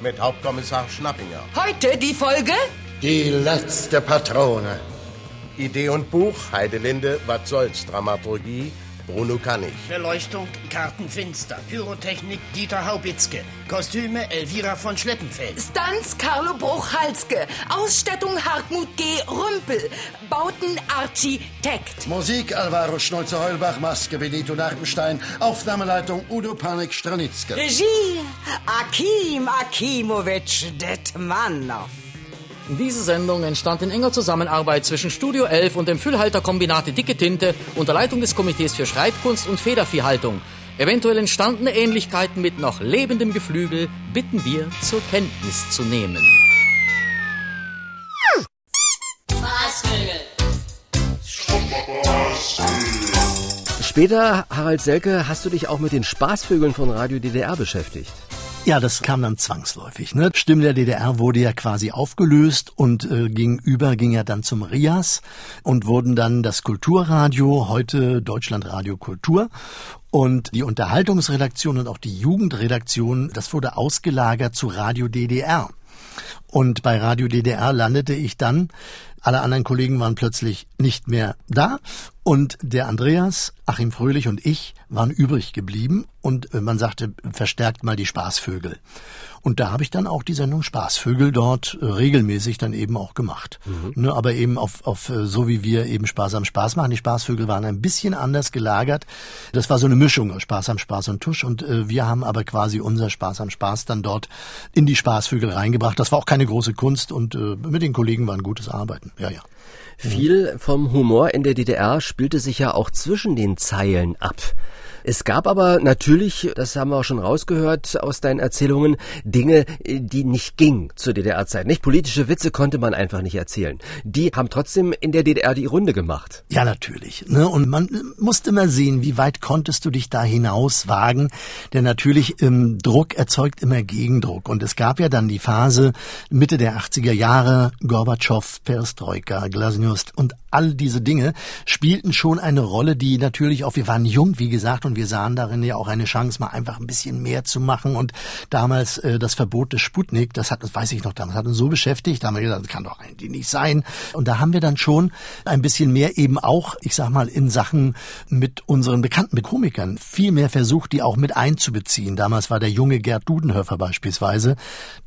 mit Hauptkommissar Schnappinger. Heute die Folge? Die letzte Patrone. Idee und Buch? Heidelinde, was soll's, Dramaturgie Bruno Kannig. Beleuchtung Karten Finster. Pyrotechnik Dieter Haubitzke. Kostüme Elvira von Schleppenfeld. Stanz Carlo Bruchalske. Ausstattung Hartmut G. Rümpel. Bauten Architekt. Musik Alvaro Schnulze-Heulbach, Maske Benito Nartenstein, Aufnahmeleitung Udo Panik-Stranitzke. Regie Akim Akimowitsch Detmanow. Diese Sendung entstand in enger Zusammenarbeit zwischen Studio 11 und dem Füllhalterkombinate Dicke Tinte unter Leitung des Komitees für Schreibkunst und Federviehhaltung. Eventuell entstandene Ähnlichkeiten mit noch lebendem Geflügel bitten wir zur Kenntnis zu nehmen. Später, Harald Selke, hast du dich auch mit den Spaßvögeln von Radio DDR beschäftigt. Ja, das kam dann zwangsläufig. Ne? Stimme der DDR wurde ja quasi aufgelöst und äh, gegenüber ging er dann zum RIAS und wurden dann das Kulturradio, heute Deutschlandradio Kultur und die Unterhaltungsredaktion und auch die Jugendredaktion, das wurde ausgelagert zu Radio DDR. Und bei Radio DDR landete ich dann. Alle anderen Kollegen waren plötzlich nicht mehr da. Und der Andreas, Achim Fröhlich und ich waren übrig geblieben. Und äh, man sagte, verstärkt mal die Spaßvögel. Und da habe ich dann auch die Sendung Spaßvögel dort äh, regelmäßig dann eben auch gemacht. Mhm. Ne, aber eben auf, auf äh, so wie wir eben Spaß am Spaß machen. Die Spaßvögel waren ein bisschen anders gelagert. Das war so eine Mischung aus Spaß am Spaß und Tusch. Und äh, wir haben aber quasi unser Spaß am Spaß dann dort in die Spaßvögel reingebracht. Das war auch keine große Kunst und äh, mit den Kollegen war ein gutes Arbeiten. Ja, ja. Viel vom Humor in der DDR spielte sich ja auch zwischen den Zeilen ab. Es gab aber natürlich, das haben wir auch schon rausgehört aus deinen Erzählungen, Dinge, die nicht gingen zur DDR-Zeit. Nicht politische Witze konnte man einfach nicht erzählen. Die haben trotzdem in der DDR die Runde gemacht. Ja, natürlich. Ne? Und man musste mal sehen, wie weit konntest du dich da hinaus wagen. Denn natürlich ähm, Druck erzeugt immer Gegendruck. Und es gab ja dann die Phase Mitte der 80er Jahre, Gorbatschow, Perestroika, Glasnost und all diese Dinge spielten schon eine Rolle, die natürlich auch, wir waren jung, wie gesagt, und wir sahen darin ja auch eine Chance, mal einfach ein bisschen mehr zu machen. Und damals äh, das Verbot des Sputnik, das hat, das weiß ich noch damals, hat uns so beschäftigt, da haben wir gesagt, das kann doch eigentlich nicht sein. Und da haben wir dann schon ein bisschen mehr eben auch, ich sag mal, in Sachen mit unseren Bekannten, mit Komikern, viel mehr versucht, die auch mit einzubeziehen. Damals war der junge Gerd Dudenhöfer beispielsweise,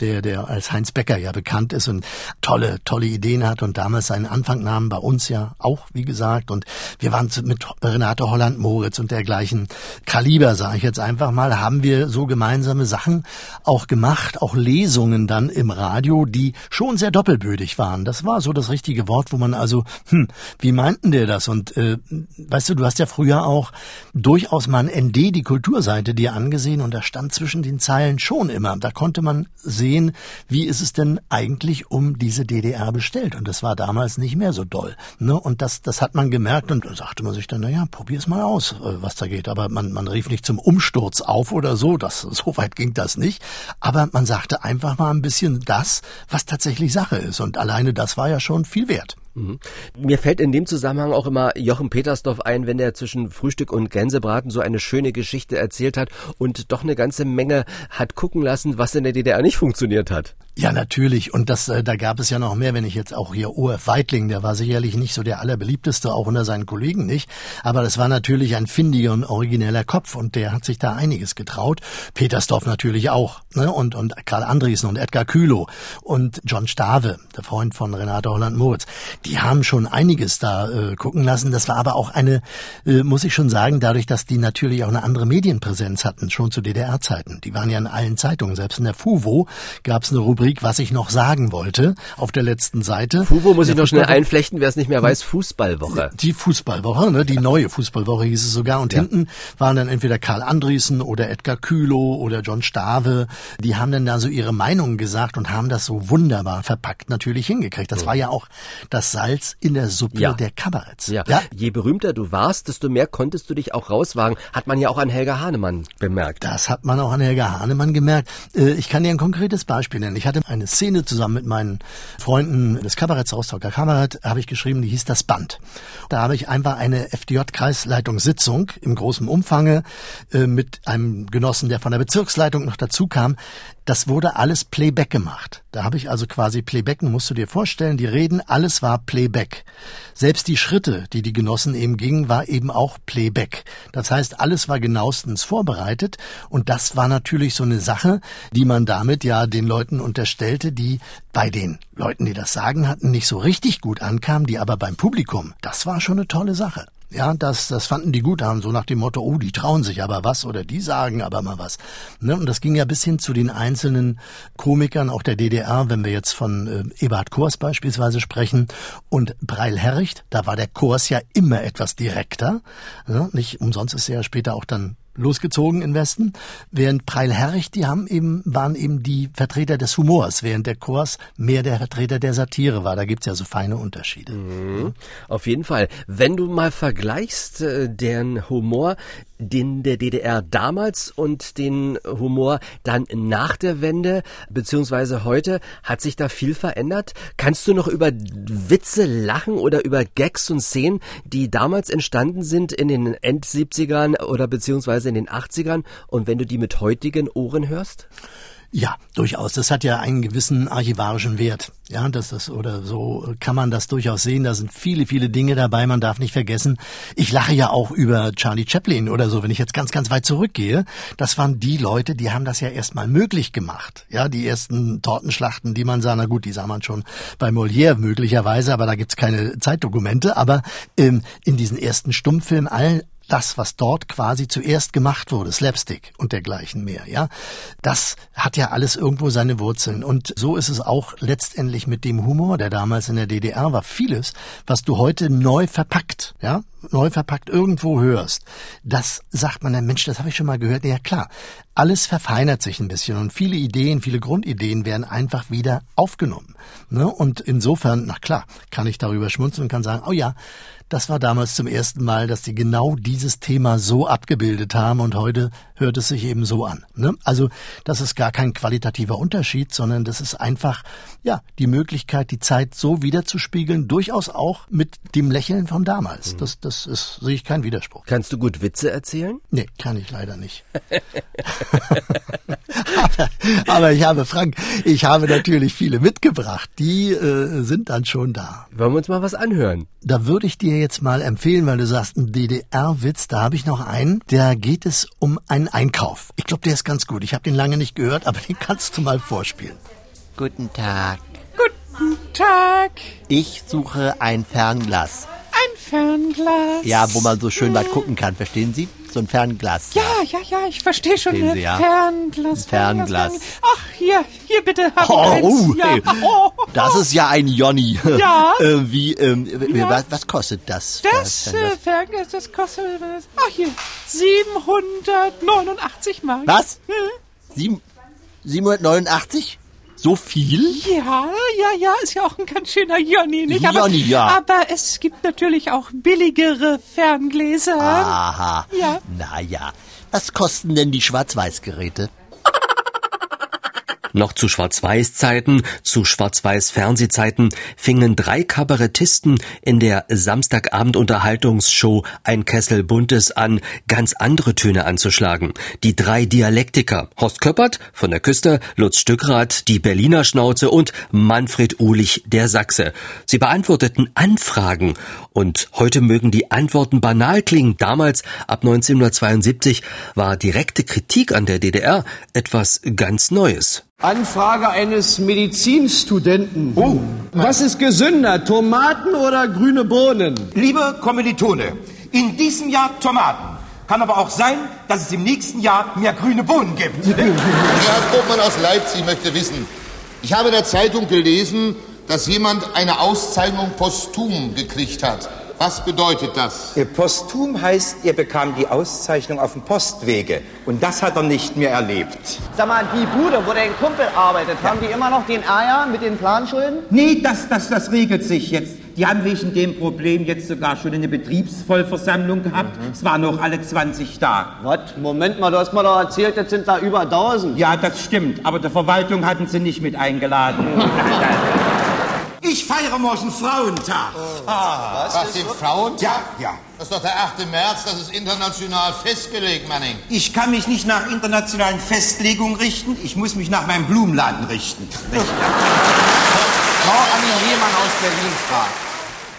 der, der als Heinz Becker ja bekannt ist und tolle, tolle Ideen hat und damals seinen Anfang nahm bei uns ja auch, wie gesagt. Und wir waren mit Renate Holland-Moritz und dergleichen Kaliber, sage ich jetzt einfach mal, haben wir so gemeinsame Sachen auch gemacht, auch Lesungen dann im Radio, die schon sehr doppelbödig waren. Das war so das richtige Wort, wo man also, hm, wie meinten der das? Und äh, weißt du, du hast ja früher auch durchaus mal ein ND, die Kulturseite, dir angesehen und da stand zwischen den Zeilen schon immer. Da konnte man sehen, wie ist es denn eigentlich um diese DDR bestellt. Und das war damals nicht mehr so doll. Ne? Und das, das hat man gemerkt und sagte man sich dann, na ja, probier's mal aus, äh, was da geht. Aber man, man rief nicht zum Umsturz auf oder so, das, so weit ging das nicht. Aber man sagte einfach mal ein bisschen das, was tatsächlich Sache ist. Und alleine das war ja schon viel wert. Mhm. Mir fällt in dem Zusammenhang auch immer Jochen Petersdorf ein, wenn der zwischen Frühstück und Gänsebraten so eine schöne Geschichte erzählt hat und doch eine ganze Menge hat gucken lassen, was in der DDR nicht funktioniert hat. Ja, natürlich. Und das, äh, da gab es ja noch mehr, wenn ich jetzt auch hier OF Weitling, der war sicherlich nicht so der allerbeliebteste, auch unter seinen Kollegen nicht. Aber das war natürlich ein findiger und origineller Kopf und der hat sich da einiges getraut. Petersdorf natürlich auch. Ne? Und, und Karl Andriesen und Edgar Kühlow und John Stave, der Freund von Renate Holland-Moritz. Die haben schon einiges da äh, gucken lassen. Das war aber auch eine, äh, muss ich schon sagen, dadurch, dass die natürlich auch eine andere Medienpräsenz hatten, schon zu DDR-Zeiten. Die waren ja in allen Zeitungen. Selbst in der FUVO gab es eine Rubrik was ich noch sagen wollte, auf der letzten Seite. Fuvo muss ich noch schnell einflechten, wer es nicht mehr weiß, Fußballwoche. Die Fußballwoche, ne, die neue Fußballwoche hieß es sogar. Und ja. hinten waren dann entweder Karl Andriesen oder Edgar Kühlow oder John Stave. Die haben dann da so ihre Meinungen gesagt und haben das so wunderbar verpackt natürlich hingekriegt. Das war ja auch das Salz in der Suppe ja. der Kabaretts. Ja. ja. Je berühmter du warst, desto mehr konntest du dich auch rauswagen. Hat man ja auch an Helga Hahnemann bemerkt. Das hat man auch an Helga Hahnemann gemerkt. Äh, ich kann dir ein konkretes Beispiel nennen. Ich hatte hatte eine Szene zusammen mit meinen Freunden des Kabaretts Rostocker Kabarett, habe ich geschrieben, die hieß Das Band. Da habe ich einfach eine FDJ-Kreisleitungssitzung im großen Umfange äh, mit einem Genossen, der von der Bezirksleitung noch dazu kam, das wurde alles Playback gemacht. Da habe ich also quasi Playback, musst du dir vorstellen, die Reden, alles war Playback. Selbst die Schritte, die die Genossen eben gingen, war eben auch Playback. Das heißt, alles war genauestens vorbereitet und das war natürlich so eine Sache, die man damit ja den Leuten unterstellte, die bei den Leuten, die das Sagen hatten, nicht so richtig gut ankamen, die aber beim Publikum, das war schon eine tolle Sache. Ja, das, das fanden die gut an, so nach dem Motto, oh, die trauen sich aber was oder die sagen aber mal was. Ne? Und das ging ja bis hin zu den einzelnen Komikern, auch der DDR, wenn wir jetzt von äh, Eberhard Kors beispielsweise sprechen und Breil Herricht, da war der Kors ja immer etwas direkter. Ne? Nicht umsonst ist er ja später auch dann losgezogen in Westen, während Preil Herrich, die haben eben, waren eben die Vertreter des Humors, während der Kurs mehr der Vertreter der Satire war. Da gibt's ja so feine Unterschiede. Mhm. Auf jeden Fall. Wenn du mal vergleichst, äh, deren Humor, den der DDR damals und den Humor dann nach der Wende beziehungsweise heute, hat sich da viel verändert? Kannst du noch über Witze lachen oder über Gags und Szenen, die damals entstanden sind in den End-70ern oder beziehungsweise in den 80ern und wenn du die mit heutigen Ohren hörst? Ja, durchaus. Das hat ja einen gewissen archivarischen Wert. Ja, das ist, oder so kann man das durchaus sehen. Da sind viele, viele Dinge dabei. Man darf nicht vergessen. Ich lache ja auch über Charlie Chaplin oder so, wenn ich jetzt ganz, ganz weit zurückgehe. Das waren die Leute, die haben das ja erstmal möglich gemacht. Ja, die ersten Tortenschlachten, die man sah, na gut, die sah man schon bei Molière möglicherweise, aber da gibt's keine Zeitdokumente. Aber ähm, in diesen ersten Stummfilmen, all, das, was dort quasi zuerst gemacht wurde, Slapstick und dergleichen mehr, ja, das hat ja alles irgendwo seine Wurzeln. Und so ist es auch letztendlich mit dem Humor, der damals in der DDR war. Vieles, was du heute neu verpackt, ja, neu verpackt irgendwo hörst, das sagt man dann, Mensch, das habe ich schon mal gehört. Ja klar, alles verfeinert sich ein bisschen und viele Ideen, viele Grundideen werden einfach wieder aufgenommen. Ne? Und insofern, na klar, kann ich darüber schmunzeln und kann sagen, oh ja, das war damals zum ersten Mal, dass die genau dieses Thema so abgebildet haben und heute hört es sich eben so an. Ne? Also das ist gar kein qualitativer Unterschied, sondern das ist einfach ja die Möglichkeit, die Zeit so wiederzuspiegeln, durchaus auch mit dem Lächeln von damals. Mhm. Das, das ist, sehe ich keinen Widerspruch. Kannst du gut Witze erzählen? Nee, kann ich leider nicht. aber, aber, ich habe, Frank, ich habe natürlich viele mitgebracht. Die äh, sind dann schon da. Wollen wir uns mal was anhören? Da würde ich dir jetzt mal empfehlen, weil du sagst, ein DDR-Witz, da habe ich noch einen. Da geht es um Einkauf. Ich glaube, der ist ganz gut. Ich habe den lange nicht gehört, aber den kannst du mal vorspielen. Guten Tag. Guten Tag. Ich suche ein Fernglas. Ein Fernglas? Ja, wo man so schön weit gucken kann, verstehen Sie? So ein Fernglas. Ja, ja, ja, ich verstehe schon. Ein Sie, ja? Fernglas, Fernglas. Fernglas. Ach, hier, hier bitte. Hab Oh, ich oh, ja. hey. oh, Das ist ja ein Jonny. Ja. äh, wie, ähm, Ja. was, was kostet das? Das äh, Fernglas, das kostet, ach hier, 789 Mark. Was? Hm? Sieben, 789? So viel? Ja, ja, ja, ist ja auch ein ganz schöner Jonny, nicht? Aber, Jonny, ja. aber es gibt natürlich auch billigere Ferngläser. Aha. Ja. Naja. Was kosten denn die Schwarz-Weiß-Geräte? Noch zu Schwarz-Weiß-Zeiten, zu Schwarz-Weiß-Fernsehzeiten fingen drei Kabarettisten in der Samstagabend-Unterhaltungsshow Ein Kessel Buntes an, ganz andere Töne anzuschlagen. Die drei Dialektiker, Horst Köppert von der Küste, Lutz Stückrath, die Berliner Schnauze und Manfred Uhlich, der Sachse. Sie beantworteten Anfragen und heute mögen die Antworten banal klingen. Damals, ab 1972, war direkte Kritik an der DDR etwas ganz Neues. Anfrage eines Medizinstudenten. Oh. Was ist gesünder, Tomaten oder grüne Bohnen? Liebe Kommilitone, in diesem Jahr Tomaten. Kann aber auch sein, dass es im nächsten Jahr mehr grüne Bohnen gibt. Herr Obmann aus Leipzig möchte wissen. Ich habe in der Zeitung gelesen, dass jemand eine Auszeichnung posthum gekriegt hat. Was bedeutet das? Ihr Posthum heißt, er bekam die Auszeichnung auf dem Postwege. Und das hat er nicht mehr erlebt. Sag mal, die Bude, wo dein Kumpel arbeitet, haben die immer noch den Eier mit den Planschulden? Nee, das, das, das regelt sich jetzt. Die haben wegen dem Problem jetzt sogar schon eine Betriebsvollversammlung gehabt. Es waren noch alle 20 da. Was? Moment mal, du hast mir doch erzählt, jetzt sind da über 1000. Ja, das stimmt. Aber der Verwaltung hatten sie nicht mit eingeladen. Ich feiere morgen Frauentag. Oh. Ah, was, was den Frauentag? Ja, ja. Das ist doch der 8. März, das ist international festgelegt, Manning. Ich kann mich nicht nach internationalen Festlegungen richten, ich muss mich nach meinem Blumenladen richten. Frau Annie Lehmann aus Berlin fragt.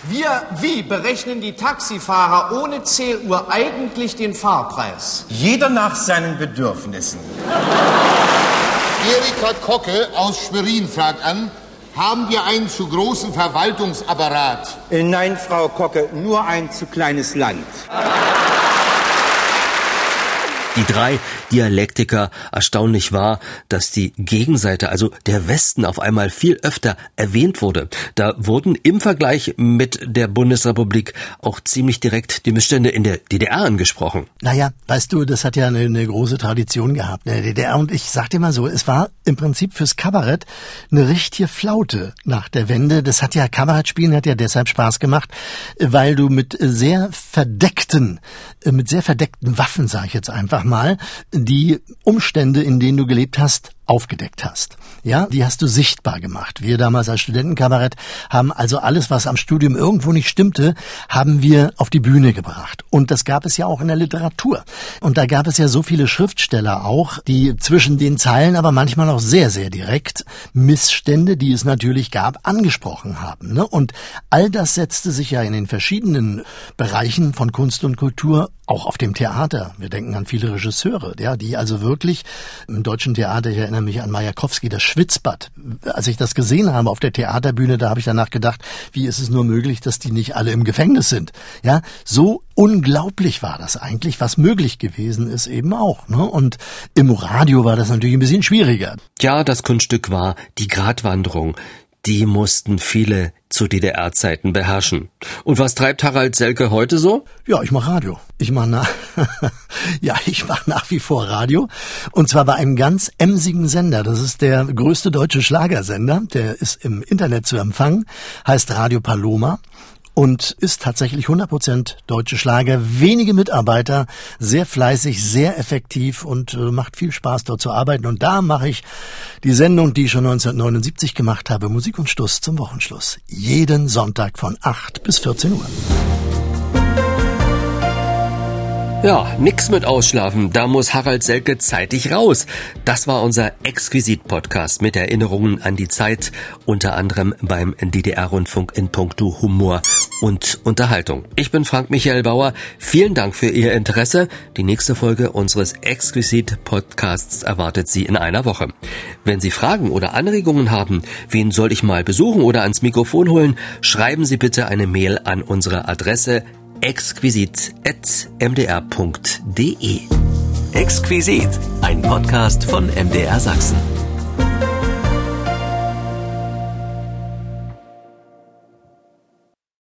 Wir, wie berechnen die Taxifahrer ohne Zähluhr eigentlich den Fahrpreis? Jeder nach seinen Bedürfnissen. Erika Kocke aus Schwerin fragt an, haben wir einen zu großen Verwaltungsapparat? Äh, nein, Frau Kocke, nur ein zu kleines Land. Die drei Dialektiker erstaunlich war, dass die Gegenseite, also der Westen, auf einmal viel öfter erwähnt wurde. Da wurden im Vergleich mit der Bundesrepublik auch ziemlich direkt die Missstände in der DDR angesprochen. Naja, weißt du, das hat ja eine, eine große Tradition gehabt in der DDR. Und ich sag dir mal so, es war im Prinzip fürs Kabarett eine richtige Flaute nach der Wende. Das hat ja, Kabarettspielen hat ja deshalb Spaß gemacht, weil du mit sehr verdeckten, mit sehr verdeckten Waffen, sag ich jetzt einfach mal, die Umstände, in denen du gelebt hast, aufgedeckt hast. Ja, die hast du sichtbar gemacht. Wir damals als Studentenkabarett haben also alles, was am Studium irgendwo nicht stimmte, haben wir auf die Bühne gebracht. Und das gab es ja auch in der Literatur. Und da gab es ja so viele Schriftsteller auch, die zwischen den Zeilen aber manchmal auch sehr, sehr direkt Missstände, die es natürlich gab, angesprochen haben. Ne? Und all das setzte sich ja in den verschiedenen Bereichen von Kunst und Kultur auch auf dem Theater. Wir denken an viele Regisseure, ja, die also wirklich im deutschen Theater, ich erinnere mich an Majakowski, das Schwitzbad. Als ich das gesehen habe auf der Theaterbühne, da habe ich danach gedacht, wie ist es nur möglich, dass die nicht alle im Gefängnis sind? Ja, so unglaublich war das eigentlich, was möglich gewesen ist eben auch. Ne? Und im Radio war das natürlich ein bisschen schwieriger. Ja, das Kunststück war die Gratwanderung die mussten viele zu DDR-Zeiten beherrschen. Und was treibt Harald Selke heute so? Ja, ich mache Radio. Ich mache nach, ja, ich mache nach wie vor Radio. Und zwar bei einem ganz emsigen Sender. Das ist der größte deutsche Schlagersender. Der ist im Internet zu empfangen. Heißt Radio Paloma und ist tatsächlich 100% deutsche Schlager. Wenige Mitarbeiter, sehr fleißig, sehr effektiv und äh, macht viel Spaß dort zu arbeiten. Und da mache ich die Sendung, die ich schon 1979 gemacht habe, Musik und Schluss zum Wochenschluss. Jeden Sonntag von 8 bis 14 Uhr. Ja, nix mit Ausschlafen, da muss Harald Selke zeitig raus. Das war unser Exquisit-Podcast mit Erinnerungen an die Zeit, unter anderem beim DDR-Rundfunk in puncto Humor und Unterhaltung. Ich bin Frank Michael Bauer, vielen Dank für Ihr Interesse. Die nächste Folge unseres Exquisit-Podcasts erwartet Sie in einer Woche. Wenn Sie Fragen oder Anregungen haben, wen soll ich mal besuchen oder ans Mikrofon holen, schreiben Sie bitte eine Mail an unsere Adresse exquisit.mdr.de. Exquisit, ein Podcast von MDR Sachsen.